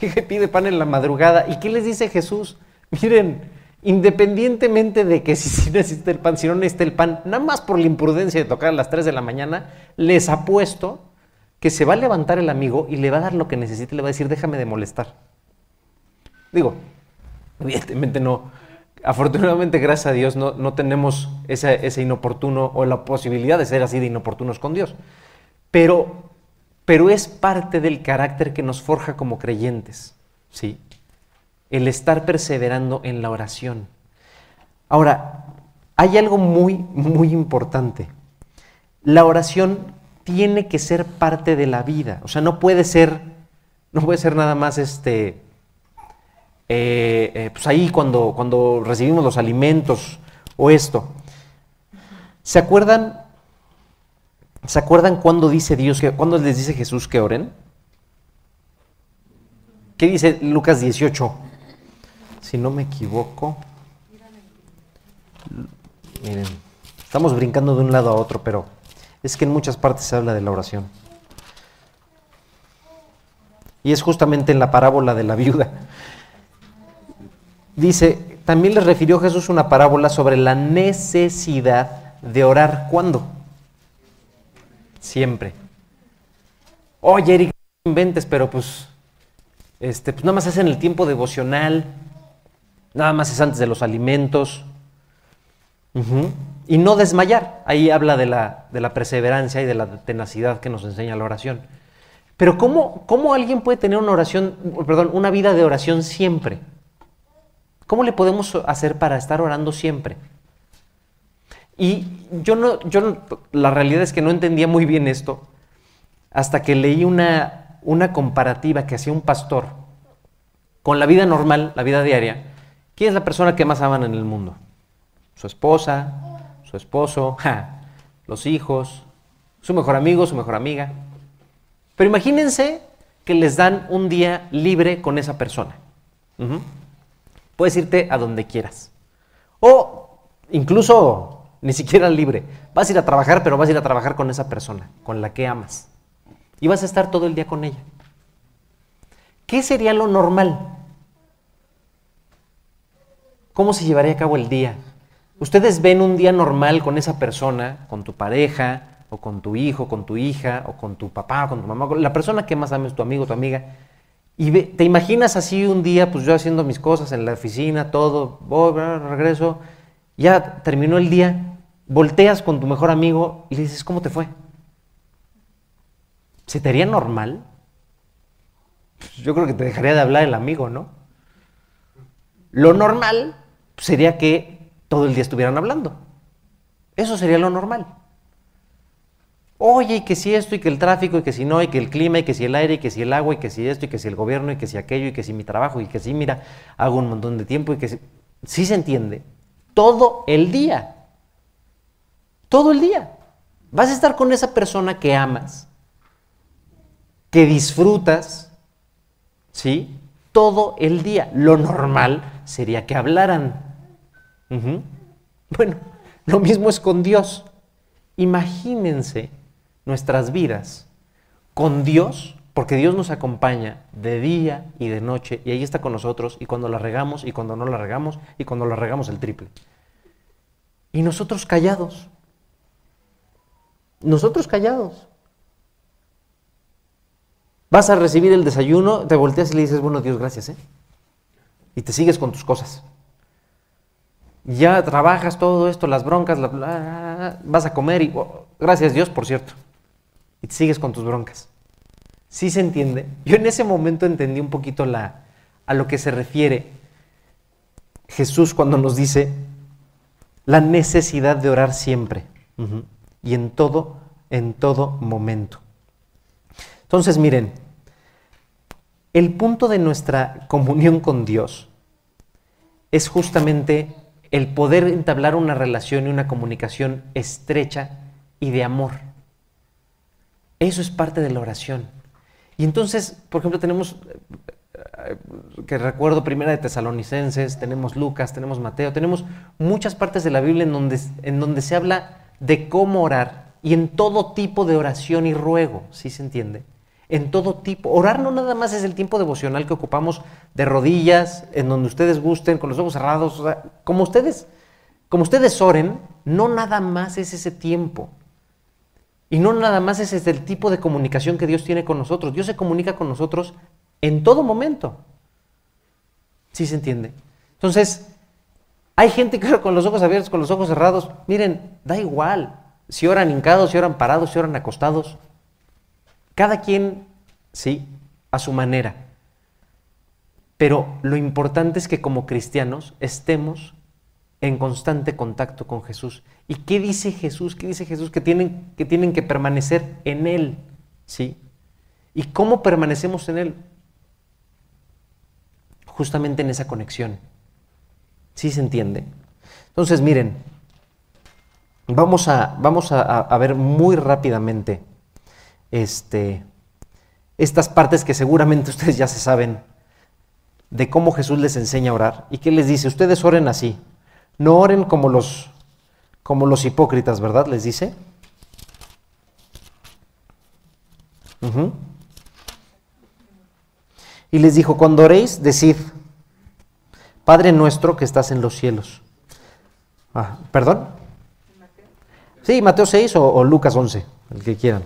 Llega y pide pan en la madrugada. ¿Y qué les dice Jesús? Miren, independientemente de que si, [laughs] si necesita el pan, si no necesita el pan, nada más por la imprudencia de tocar a las 3 de la mañana, les apuesto que se va a levantar el amigo y le va a dar lo que necesite le va a decir, déjame de molestar. Digo, evidentemente no. Afortunadamente, gracias a Dios, no, no tenemos ese, ese inoportuno o la posibilidad de ser así de inoportunos con Dios. Pero, pero es parte del carácter que nos forja como creyentes, ¿sí? El estar perseverando en la oración. Ahora, hay algo muy, muy importante. La oración tiene que ser parte de la vida. O sea, no puede ser, no puede ser nada más este, eh, eh, pues ahí cuando, cuando recibimos los alimentos o esto. ¿Se acuerdan? ¿Se acuerdan cuando dice Dios que, cuando les dice Jesús que oren? ¿Qué dice Lucas 18? Si no me equivoco. Miren, estamos brincando de un lado a otro, pero es que en muchas partes se habla de la oración. Y es justamente en la parábola de la viuda. Dice, también les refirió Jesús una parábola sobre la necesidad de orar. ¿Cuándo? Siempre. Oye, Eric, inventes, pero pues, este, pues nada más es en el tiempo devocional, nada más es antes de los alimentos. Y no desmayar. Ahí habla de la, de la perseverancia y de la tenacidad que nos enseña la oración. Pero ¿cómo, ¿cómo alguien puede tener una oración, perdón, una vida de oración siempre? ¿Cómo le podemos hacer para estar orando siempre? Y yo no, yo no- la realidad es que no entendía muy bien esto hasta que leí una, una comparativa que hacía un pastor con la vida normal, la vida diaria. ¿Quién es la persona que más aman en el mundo? Su esposa, su esposo, [laughs] los hijos, su mejor amigo, su mejor amiga. Pero imagínense que les dan un día libre con esa persona. Puedes irte a donde quieras. O incluso ni siquiera libre. Vas a ir a trabajar, pero vas a ir a trabajar con esa persona, con la que amas. Y vas a estar todo el día con ella. ¿Qué sería lo normal? ¿Cómo se llevaría a cabo el día? Ustedes ven un día normal con esa persona, con tu pareja, o con tu hijo, con tu hija, o con tu papá, o con tu mamá, la persona que más ames, tu amigo, tu amiga. Y te imaginas así un día, pues yo haciendo mis cosas en la oficina, todo, voy, regreso, ya terminó el día, volteas con tu mejor amigo y le dices, ¿cómo te fue? ¿Se te haría normal? Pues, Yo creo que te dejaría de hablar el amigo, ¿no? Lo normal sería que todo el día estuvieran hablando. Eso sería lo normal. Oye, y que si esto, y que el tráfico, y que si no, y que el clima, y que si el aire, y que si el agua, y que si esto, y que si el gobierno, y que si aquello, y que si mi trabajo, y que si, mira, hago un montón de tiempo, y que si... Sí se entiende. Todo el día. Todo el día. Vas a estar con esa persona que amas, que disfrutas, ¿sí? Todo el día. Lo normal sería que hablaran. Bueno, lo mismo es con Dios. Imagínense nuestras vidas con Dios Porque Dios nos acompaña de día y de noche y ahí está con nosotros y cuando la regamos y cuando no la regamos y cuando la regamos el triple. Y nosotros callados. Nosotros callados. Vas a recibir el desayuno, te volteas y le dices, bueno, Dios, gracias, ¿eh? Y te sigues con tus cosas. Ya trabajas todo esto, las broncas, vas a comer y, oh, gracias Dios, por cierto. Y sigues con tus broncas. ¿Sí se entiende? Yo en ese momento entendí un poquito la, a lo que se refiere Jesús cuando nos dice la necesidad de orar siempre y en todo, en todo momento. Entonces, miren, el punto de nuestra comunión con Dios es justamente el poder entablar una relación y una comunicación estrecha y de amor. Eso es parte de la oración. Y entonces, por ejemplo, tenemos, eh, que recuerdo Primera de Tesalonicenses, tenemos Lucas, tenemos Mateo, tenemos muchas partes de la Biblia en donde, en donde se habla de cómo orar y en todo tipo de oración y ruego, ¿sí se entiende? En todo tipo. Orar no nada más es el tiempo devocional que ocupamos de rodillas, en donde ustedes gusten, con los ojos cerrados, como ustedes, como ustedes oren, no nada más es ese tiempo. Y no nada más es el tipo de comunicación que Dios tiene con nosotros. Dios se comunica con nosotros en todo momento. ¿Sí se entiende? Entonces, hay gente que con los ojos abiertos, con los ojos cerrados. Miren, da igual. Si oran hincados, si oran parados, si oran acostados. Cada quien, sí, a su manera. Pero lo importante es que como cristianos estemos en constante contacto con Jesús. ¿Y qué dice Jesús? ¿Qué dice Jesús? Que tienen que, tienen que permanecer en Él. ¿Sí? ¿Y cómo permanecemos en Él? Justamente en esa conexión. ¿Sí se entiende? Entonces, miren, vamos a, vamos a ver muy rápidamente este, estas partes que seguramente [laughs] ustedes ya se saben de cómo Jesús les enseña a orar y que les dice, ustedes oren así, no oren como los, como los hipócritas, ¿verdad? Les dice. Y les dijo, cuando oréis, decid, Padre nuestro que estás en los cielos. Ah, ¿Perdón? Sí, Mateo 6 o, Lucas 11, el que quieran.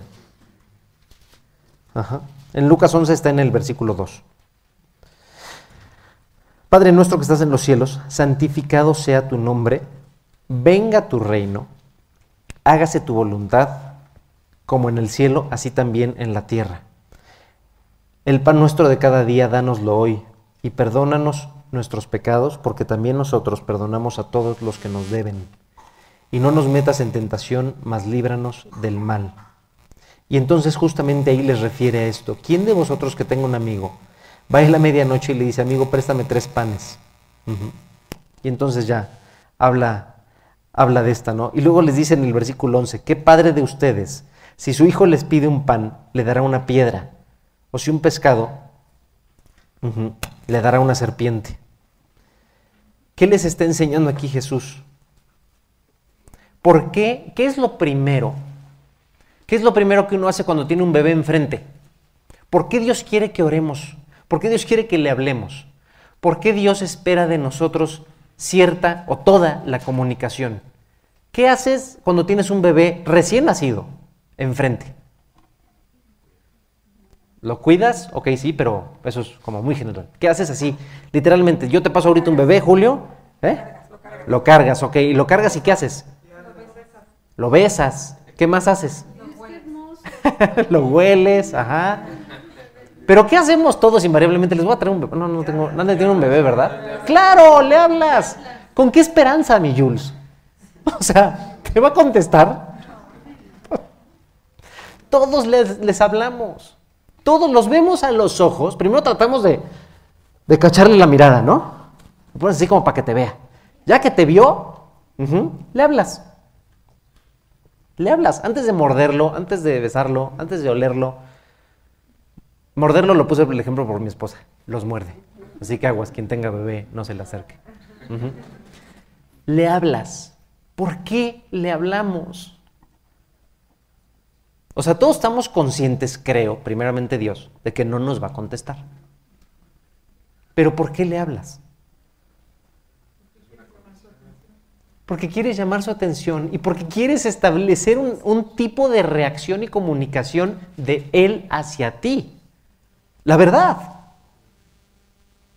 En Lucas 11 está en el versículo 2. Padre nuestro que estás en los cielos, santificado sea tu nombre, venga tu reino, hágase tu voluntad, como en el cielo, así también en la tierra. El pan nuestro de cada día, dánoslo hoy, y perdónanos nuestros pecados, porque también nosotros perdonamos a todos los que nos deben. Y no nos metas en tentación, mas líbranos del mal y entonces justamente ahí les refiere a esto. ¿Quién de vosotros que tenga un amigo va a la medianoche y le dice, amigo, préstame tres panes? Y entonces ya habla, habla de esta, ¿no? Y luego les dice en el versículo 11, ¿qué padre de ustedes, si su hijo les pide un pan, le dará una piedra? O si un pescado, le dará una serpiente. ¿Qué les está enseñando aquí Jesús? ¿Por qué? ¿Qué es lo primero ¿Qué es lo primero que uno hace cuando tiene un bebé enfrente? ¿Por qué Dios quiere que oremos? ¿Por qué Dios quiere que le hablemos? ¿Por qué Dios espera de nosotros cierta o toda la comunicación? ¿Qué haces cuando tienes un bebé recién nacido enfrente? ¿Lo cuidas? Ok, sí, pero eso es como muy general. ¿Qué haces así? Literalmente, yo te paso ahorita un bebé, Julio, ¿eh? Lo cargas, ok. ¿Y lo cargas y qué haces? Lo besas. ¿Qué más haces? [laughs] lo hueles, ajá. Pero ¿qué hacemos todos invariablemente? Les voy a traer un bebé. No, no tengo, nadie tiene un bebé, ¿verdad? Claro, le hablas. ¿Con qué esperanza, mi Jules? [laughs] O sea, ¿te va a contestar? [laughs] Todos les, hablamos. Todos los vemos a los ojos. Primero tratamos de, de cacharle la mirada, ¿no? Lo pones así como para que te vea. Ya que te vio, le hablas. Le hablas antes de morderlo, antes de besarlo, antes de olerlo. Morderlo lo puse por el ejemplo por mi esposa. Los muerde. Así que aguas, quien tenga bebé, no se le acerque. Le hablas. ¿Por qué le hablamos? O sea, todos estamos conscientes, creo, primeramente Dios, de que no nos va a contestar. Pero ¿por qué le hablas? Porque quieres llamar su atención y porque quieres establecer un, un, tipo de reacción y comunicación de Él hacia ti. La verdad.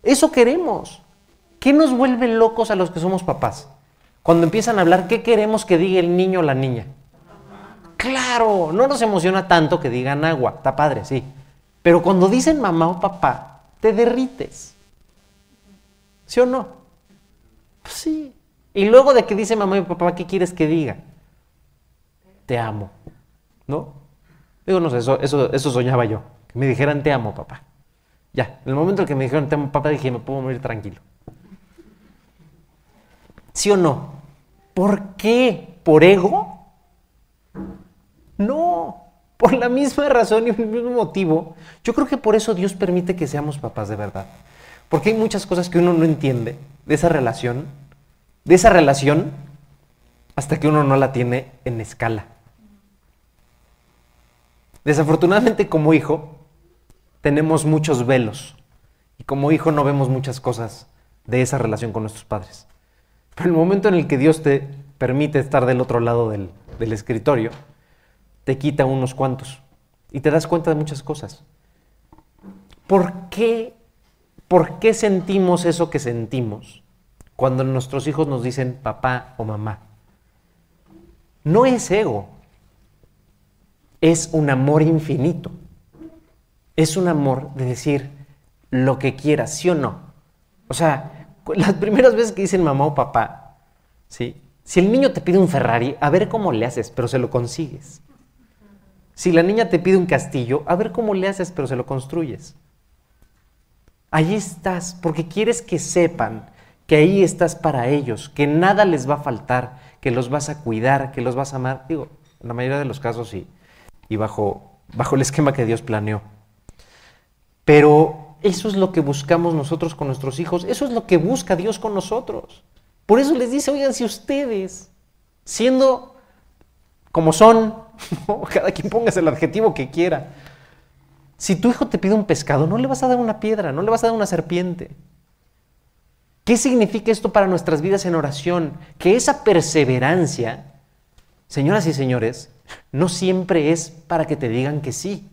Eso queremos. ¿Qué nos vuelve locos a los que somos papás? Cuando empiezan a hablar, ¿qué queremos que diga el niño o la niña? Claro, no nos emociona tanto que digan agua, está padre, sí. Pero cuando dicen mamá o papá, te derrites. ¿Sí o no? Pues sí. Y luego de que dice mamá y papá, ¿qué quieres que diga? Te amo. ¿No? Digo, no sé, eso, eso, eso soñaba yo. Que me dijeran te amo, papá. Ya, en el momento en que me dijeron te amo, papá, dije, me puedo morir tranquilo. ¿Sí o no? ¿Por qué? ¿Por ego? No, por la misma razón y el mismo motivo. Yo creo que por eso Dios permite que seamos papás de verdad. Porque hay muchas cosas que uno no entiende de esa relación, de esa relación, hasta que uno no la tiene en escala. Desafortunadamente como hijo tenemos muchos velos y como hijo no vemos muchas cosas de esa relación con nuestros padres. Pero el momento en el que Dios te permite estar del otro lado del, del escritorio, te quita unos cuantos y te das cuenta de muchas cosas. ¿Por qué, ¿Por qué sentimos eso que sentimos cuando nuestros hijos nos dicen papá o mamá? No es ego, es un amor infinito. Es un amor de decir lo que quieras, sí o no. O sea, las primeras veces que dicen mamá o papá, ¿sí? Si el niño te pide un Ferrari, a ver cómo le haces, pero se lo consigues. Si la niña te pide un castillo, a ver cómo le haces, pero se lo construyes. Allí estás, porque quieres que sepan que ahí estás para ellos, que nada les va a faltar, que los vas a cuidar, que los vas a amar. Digo, en la mayoría de los casos sí, y bajo, bajo el esquema que Dios planeó. Pero eso es lo que buscamos nosotros con nuestros hijos, eso es lo que busca Dios con nosotros. Por eso les dice, oigan, si ustedes, siendo como son, [laughs] cada quien póngase el adjetivo que quiera, si tu hijo te pide un pescado, no le vas a dar una piedra, no le vas a dar una serpiente. ¿Qué significa esto para nuestras vidas en oración? Que esa perseverancia, señoras y señores, no siempre es para que te digan que sí.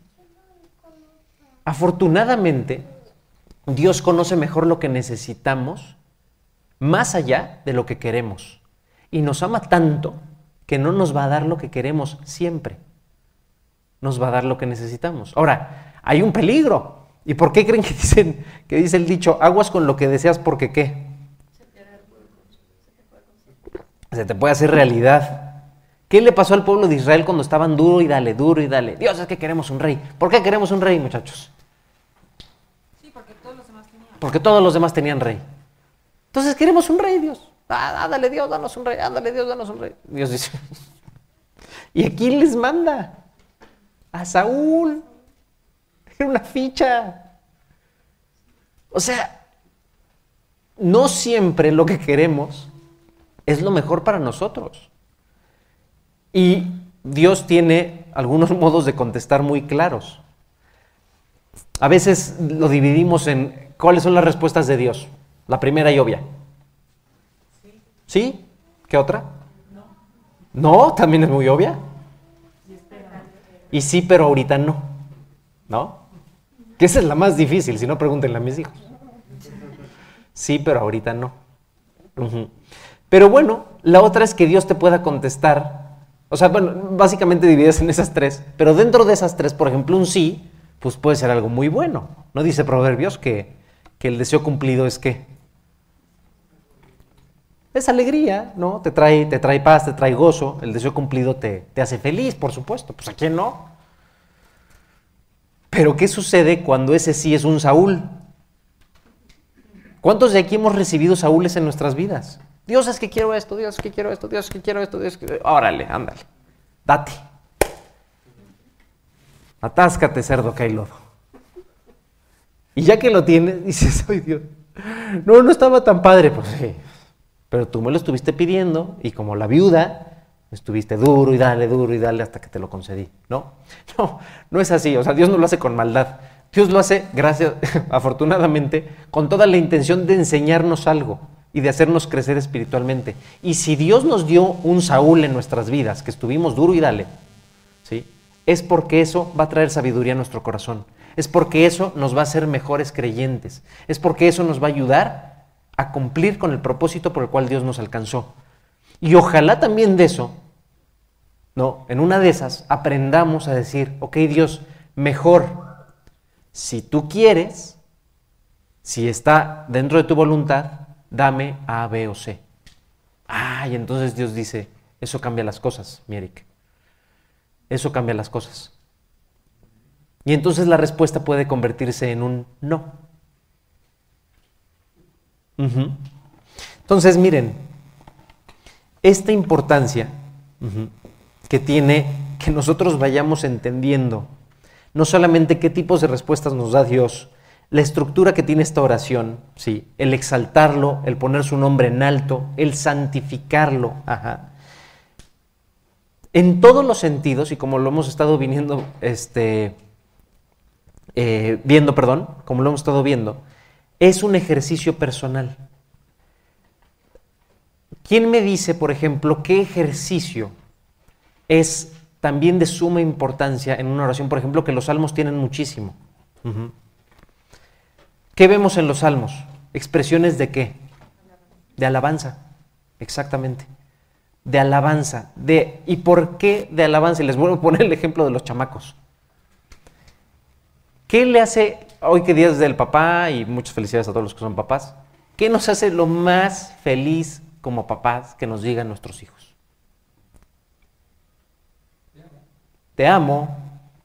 Afortunadamente, Dios conoce mejor lo que necesitamos más allá de lo que queremos. Y nos ama tanto que no nos va a dar lo que queremos siempre. Nos va a dar lo que necesitamos. Ahora, hay un peligro. ¿Y por qué creen que [laughs] dicen que dice el dicho, aguas con lo que deseas porque qué? Se te puede hacer realidad. ¿Qué le pasó al pueblo de Israel cuando estaban duro y dale, duro y dale? Dios, es que queremos un rey. ¿Por qué queremos un rey, muchachos? porque todos los demás tenían rey. Entonces queremos un rey, Dios. Ah, ándale Dios, danos un rey, ándale Dios, danos un rey. Dios dice, [laughs] ¿y a quién les manda? A Saúl. Era una ficha. O sea, no siempre lo que queremos es lo mejor para nosotros. Y Dios tiene algunos [laughs] modos de contestar muy claros. A veces lo dividimos en ¿Cuáles son las respuestas de Dios? La primera y obvia. ¿Sí? ¿Qué otra? No. ¿No? ¿También es muy obvia? Y sí, pero ahorita no. ¿No? Que esa es la más difícil, si no pregúntenle a mis hijos. Sí, pero ahorita no. Pero bueno, la otra es que Dios te pueda contestar. O sea, bueno, básicamente divides en esas tres. Pero dentro de esas tres, por ejemplo, un sí, pues puede ser algo muy bueno. ¿No dice Proverbios que que el deseo cumplido es qué? Es alegría, ¿no? Te trae, te trae paz, te trae gozo. El deseo cumplido te, te hace feliz, por supuesto. Pues a quién no. Pero ¿qué sucede cuando ese sí es un Saúl? ¿Cuántos de aquí hemos recibido Saúles en nuestras vidas? Dios es que quiero esto, Dios es que quiero esto, Dios es que quiero esto, Dios es que... Órale, ándale, date. Atáscate, cerdo, que hay lodo. Y ya que lo tienes, dices, ay Dios, no, no estaba tan padre. Pues sí, pero tú me lo estuviste pidiendo y como la viuda, Estuviste duro y dale, duro y dale hasta que te lo concedí. No, [laughs] no, no es así. O sea, Dios no lo hace con maldad. Dios lo hace, gracias, [laughs] afortunadamente, con toda la intención de enseñarnos algo y de hacernos crecer espiritualmente. Y si Dios nos dio un Saúl en nuestras vidas, que estuvimos duro y dale, ¿sí? es porque eso va a traer sabiduría a nuestro corazón. Es porque eso nos va a hacer mejores creyentes. Es porque eso nos va a ayudar a cumplir con el propósito por el cual Dios nos alcanzó. Y ojalá también de eso, ¿no? En una de esas aprendamos a decir, ok Dios, mejor si tú quieres, si está dentro de tu voluntad, dame A, B o C. Ah, y entonces Dios dice, eso cambia las cosas, mi Eric. Eso cambia las cosas. Y entonces la respuesta puede convertirse en un no. Entonces, miren, esta importancia que tiene que nosotros vayamos entendiendo no solamente qué tipos de respuestas nos da Dios, la estructura que tiene esta oración, sí, el exaltarlo, el poner su nombre en alto, el santificarlo, ajá. En todos los sentidos, y como lo hemos estado viniendo, este, eh, viendo, perdón, como lo hemos estado viendo, es un ejercicio personal. ¿Quién me dice, por ejemplo, qué ejercicio es también de suma importancia en una oración, por ejemplo, que los salmos tienen muchísimo. ¿Qué vemos en los salmos? Expresiones de qué? De alabanza, exactamente. De alabanza. De, ¿Y por qué de alabanza? Y les vuelvo a poner el ejemplo de los chamacos. ¿Qué le hace, hoy que día del papá, y muchas felicidades a todos los que son papás, qué nos hace lo más feliz como papás que nos digan nuestros hijos? te amo,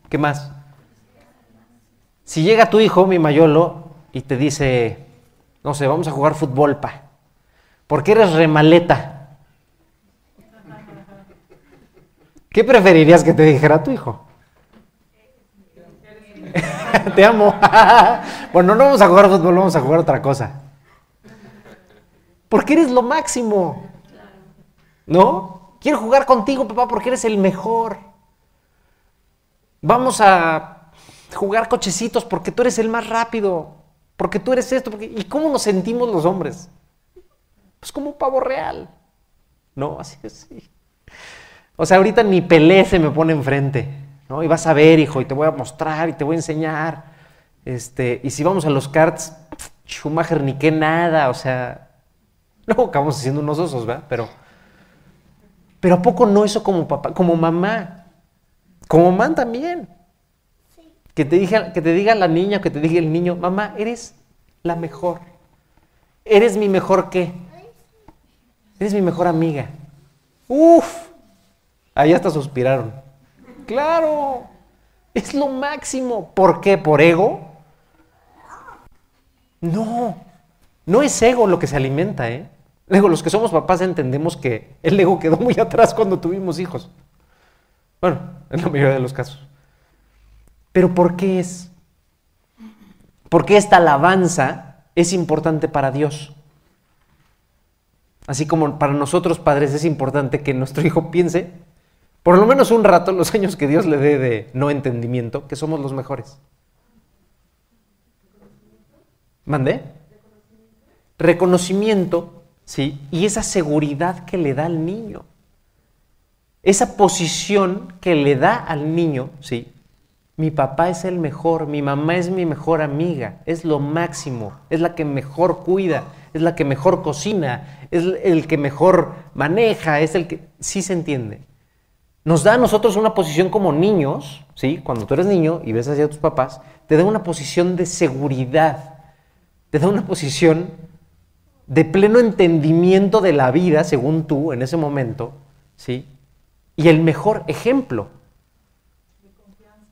¿qué más? Si llega tu hijo, mi mayolo, y te dice, no sé, vamos a jugar fútbol, pa, porque eres remaleta. ¿Qué preferirías que te dijera tu hijo? [laughs] te amo. [laughs] bueno, no vamos a jugar fútbol, vamos a jugar otra cosa. Porque eres lo máximo. ¿No? Quiero jugar contigo, papá, porque eres el mejor. Vamos a jugar cochecitos porque tú eres el más rápido, porque tú eres esto. ¿Y cómo nos sentimos los hombres? Pues como un pavo real. No, así es. O sea, ahorita ni Pelé se me pone enfrente, ¿no? Y vas a ver, hijo, y te voy a mostrar y te voy a enseñar. Este, y si vamos a los karts, Schumacher ni qué nada, o sea, [laughs] no acabamos haciendo unos osos, ¿verdad? Pero, pero ¿a poco no eso como papá, como mamá? Como mamá también. Que, te diga, que te diga la niña, que te diga el niño, mamá, eres la mejor. Eres mi mejor qué. Eres mi mejor amiga. Uf. Ahí hasta suspiraron. Claro. Es lo máximo. ¿Por qué? ¿Por ego? No. No es ego lo que se alimenta, ¿eh? Digo, los que somos papás entendemos que el ego quedó muy [laughs] atrás cuando tuvimos hijos. Bueno, en la mayoría de los casos. Pero ¿por qué es? ¿Por qué esta alabanza es importante para Dios? Así como para nosotros padres es importante que nuestro hijo piense, por lo menos un rato, los años que Dios le dé de no entendimiento, que somos los mejores. ¿Mandé? Reconocimiento, ¿sí? Y esa seguridad que le da al niño esa posición que le da al niño, ¿sí? Mi papá es el mejor, mi mamá es mi mejor amiga, es lo máximo, es la que mejor cuida, es la que mejor cocina, es el que mejor maneja, es el que... Sí se entiende. Nos da a nosotros una posición como niños, ¿sí? Cuando tú eres niño y ves hacia tus papás, te da una posición de seguridad, te da una posición de pleno entendimiento de la vida, según tú, en ese momento, ¿sí? y el mejor ejemplo.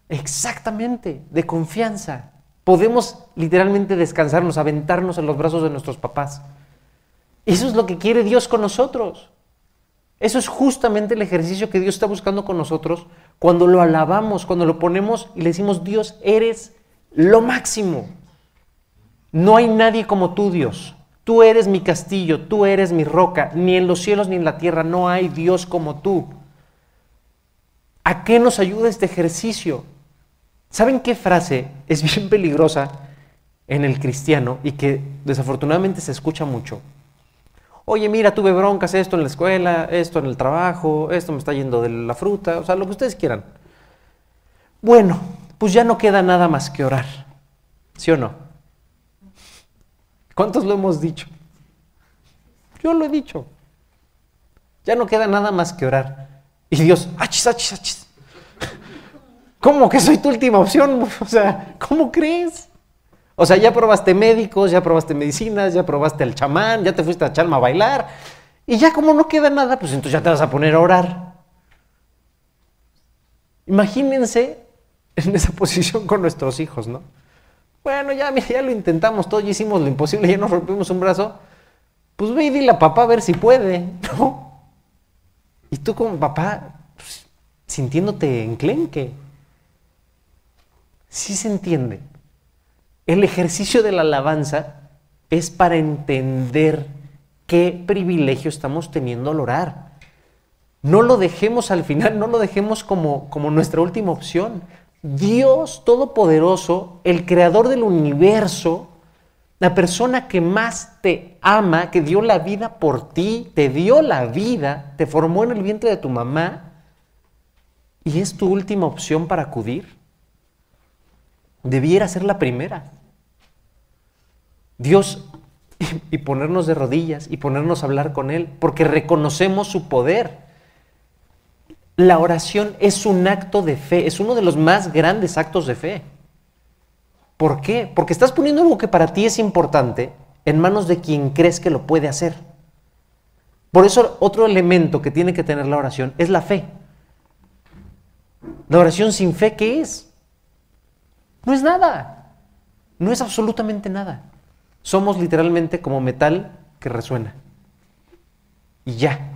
Exactamente, de confianza. Podemos literalmente descansarnos, aventarnos en los brazos de nuestros papás. Eso es lo que quiere Dios con nosotros. Eso es justamente el ejercicio que Dios está buscando con nosotros cuando lo alabamos, cuando lo ponemos y le decimos, Dios, eres lo máximo. No hay nadie como tú, Dios. Tú eres mi castillo, tú eres mi roca. Ni en los cielos ni en la tierra no hay Dios como tú. ¿A qué nos ayuda este ejercicio? ¿Saben qué frase es bien [laughs] peligrosa en el cristiano y que desafortunadamente se escucha mucho? Oye, mira, tuve broncas, esto en la escuela, esto en el trabajo, esto me está yendo de la fruta, o sea, lo que ustedes quieran. Bueno, pues ya no queda nada más que orar. ¿Sí o no? ¿Cuántos lo hemos dicho? Yo lo he dicho. Ya no queda nada más que orar. Y Dios, achis, achis, achis. ¿Cómo que soy tu última opción? [laughs] O sea, ¿cómo crees? O sea, ya probaste médicos, ya probaste medicinas, ya probaste al chamán, ya te fuiste a Chalma a bailar. Y ya como no queda nada, pues entonces ya te vas a poner a orar. Imagínense en esa [laughs] posición con nuestros hijos, ¿no? Bueno, ya, mira, ya lo intentamos todo, ya hicimos lo imposible, ya nos rompimos un brazo. Pues ve y dile a papá a ver si puede, [laughs] ¿no? Y tú como papá, pues, sintiéndote enclenque. Sí se entiende. El ejercicio de la alabanza es para entender qué privilegio estamos teniendo al orar. No lo dejemos al final, no lo dejemos como, como nuestra última opción. Dios Todopoderoso, el creador del universo, la persona que más te ama, que dio la vida por ti, te dio la vida, te formó en el vientre de tu mamá, y es tu última opción para acudir, debiera ser la primera. Dios y ponernos de rodillas y ponernos a hablar con Él, porque reconocemos su poder. La oración es un acto de fe, es uno de los más grandes actos de fe. ¿Por qué? Porque estás poniendo algo que para ti es importante en manos de quien crees que lo puede hacer. Por eso otro elemento que tiene que tener la oración es la fe. La oración sin fe, ¿qué es? No es nada. No es absolutamente nada. Somos literalmente como metal que resuena. Y ya.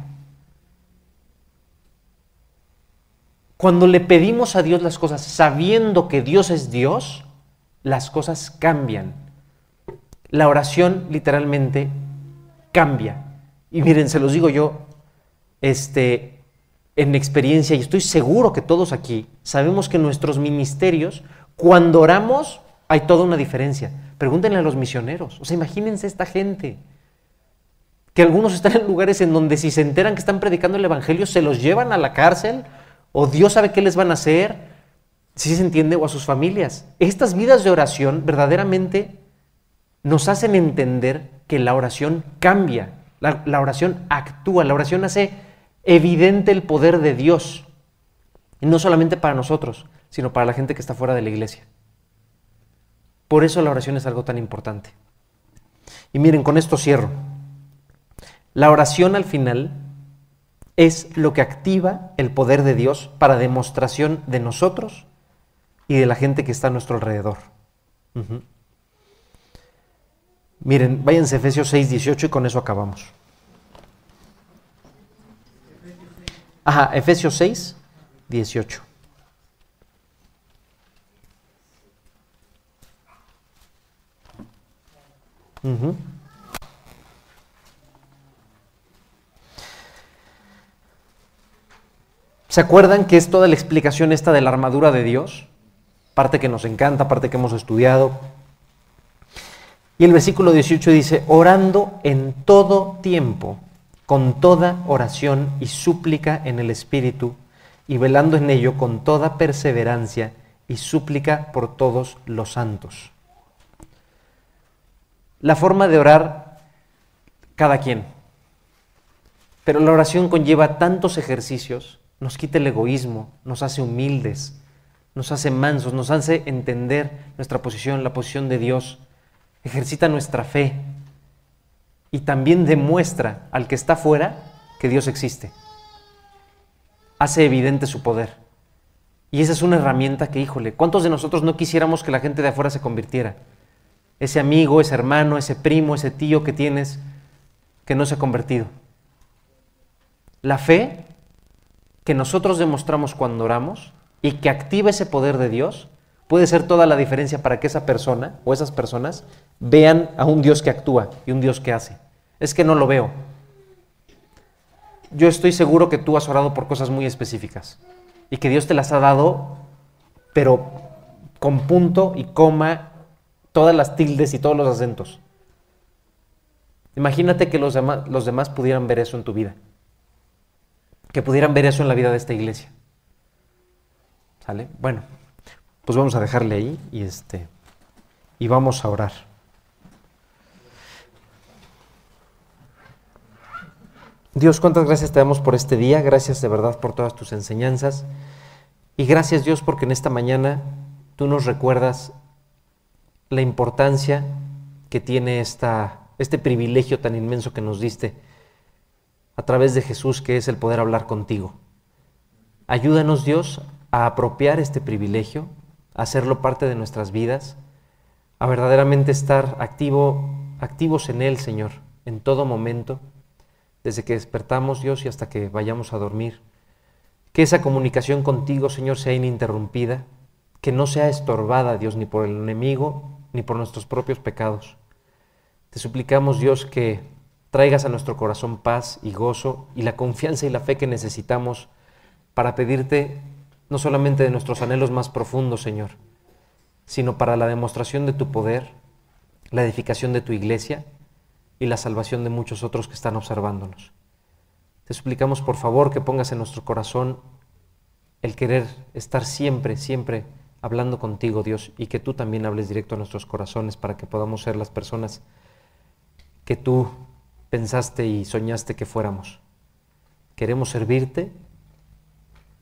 Cuando le pedimos a Dios las cosas sabiendo que Dios es Dios, las cosas cambian. La oración literalmente cambia. Y miren, se los digo yo, este, en experiencia, y estoy seguro que todos aquí sabemos que nuestros ministerios, cuando oramos, hay toda una diferencia. Pregúntenle a los misioneros. O sea, imagínense esta gente. Que algunos están en lugares en donde si se enteran que están predicando el Evangelio, se los llevan a la cárcel, o Dios sabe qué les van a hacer, si se entiende, o a sus familias. Estas vidas de oración verdaderamente nos hacen entender que la oración cambia, la, la oración actúa, la oración hace evidente el poder de Dios. Y no solamente para nosotros, sino para la gente que está fuera de la iglesia. Por eso la oración es algo tan importante. Y miren, con esto cierro. La oración al final es lo que activa el poder de Dios para demostración de nosotros y de la gente que está a nuestro alrededor. Miren, váyanse a Efesios 6, 18 y con eso acabamos. Ajá, Efesios 6, 18. ¿Se acuerdan que es toda la explicación esta de la armadura de Dios? Parte que nos encanta, parte que hemos estudiado. Y el versículo 18 dice, orando en todo tiempo, con toda oración y súplica en el Espíritu, y velando en ello con toda perseverancia y súplica por todos los santos la forma de orar cada quien. Pero la oración conlleva tantos ejercicios, nos quita el egoísmo, nos hace humildes, nos hace mansos, nos hace entender nuestra posición, la posición de Dios, ejercita nuestra fe y también demuestra al que está fuera que Dios existe. Hace evidente su poder. Y esa es una herramienta que, híjole, ¿cuántos de nosotros no quisiéramos que la gente de afuera se convirtiera? Ese amigo, ese hermano, ese primo, ese tío que tienes que no se ha convertido. La fe que nosotros demostramos cuando oramos y que activa ese poder de Dios puede ser toda la diferencia para que esa persona o esas personas vean a un Dios que actúa y un Dios que hace. Es que no lo veo. Yo estoy seguro que tú has orado por cosas muy específicas. y que Dios te las ha dado, pero con punto y coma, todas las tildes y todos los acentos. Imagínate que los demás, los demás pudieran ver eso en tu vida, que pudieran ver eso en la vida de esta iglesia. ¿Sale? Bueno, pues vamos a dejarle ahí y este y vamos a orar. Dios, cuántas gracias te damos por este día, gracias de verdad por todas tus enseñanzas y gracias Dios porque en esta mañana tú nos recuerdas la importancia que tiene esta, este privilegio tan inmenso que nos diste a través de Jesús, que es el poder hablar contigo. Ayúdanos Dios a apropiar este privilegio, a hacerlo parte de nuestras vidas, a verdaderamente estar activo, activos en Él, Señor, en todo momento, desde que despertamos, Dios, y hasta que vayamos a dormir. Que esa comunicación contigo, Señor, sea ininterrumpida, que no sea estorbada, Dios, ni por el enemigo, ni por nuestros propios pecados. Te suplicamos, Dios, que traigas a nuestro corazón paz y gozo y la confianza y la fe que necesitamos para pedirte no solamente de nuestros anhelos más profundos, Señor, sino para la demostración de tu poder, la edificación de tu iglesia y la salvación de muchos otros que están observándonos. Te suplicamos, por favor, que pongas en nuestro corazón el querer estar siempre, siempre hablando contigo, Dios, y que tú también hables directo a nuestros corazones para que podamos ser las personas que tú pensaste y soñaste que fuéramos. Queremos servirte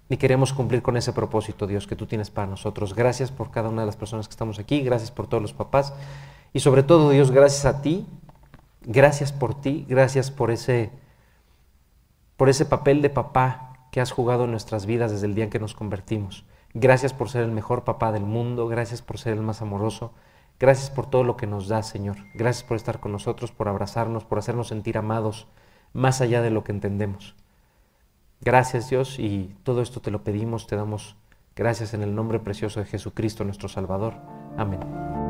y queremos cumplir con ese propósito, Dios, que tú tienes para nosotros. Gracias por cada una de las personas que estamos aquí, gracias por todos los papás y sobre todo, Dios, gracias a ti, gracias por ti, gracias por ese, por ese papel de papá que has jugado en nuestras vidas desde el día en que nos convertimos. Gracias por ser el mejor papá del mundo, gracias por ser el más amoroso, gracias por todo lo que nos das, Señor. Gracias por estar con nosotros, por abrazarnos, por hacernos sentir amados más allá de lo que entendemos. Gracias Dios y todo esto te lo pedimos, te damos gracias en el nombre precioso de Jesucristo nuestro Salvador. Amén.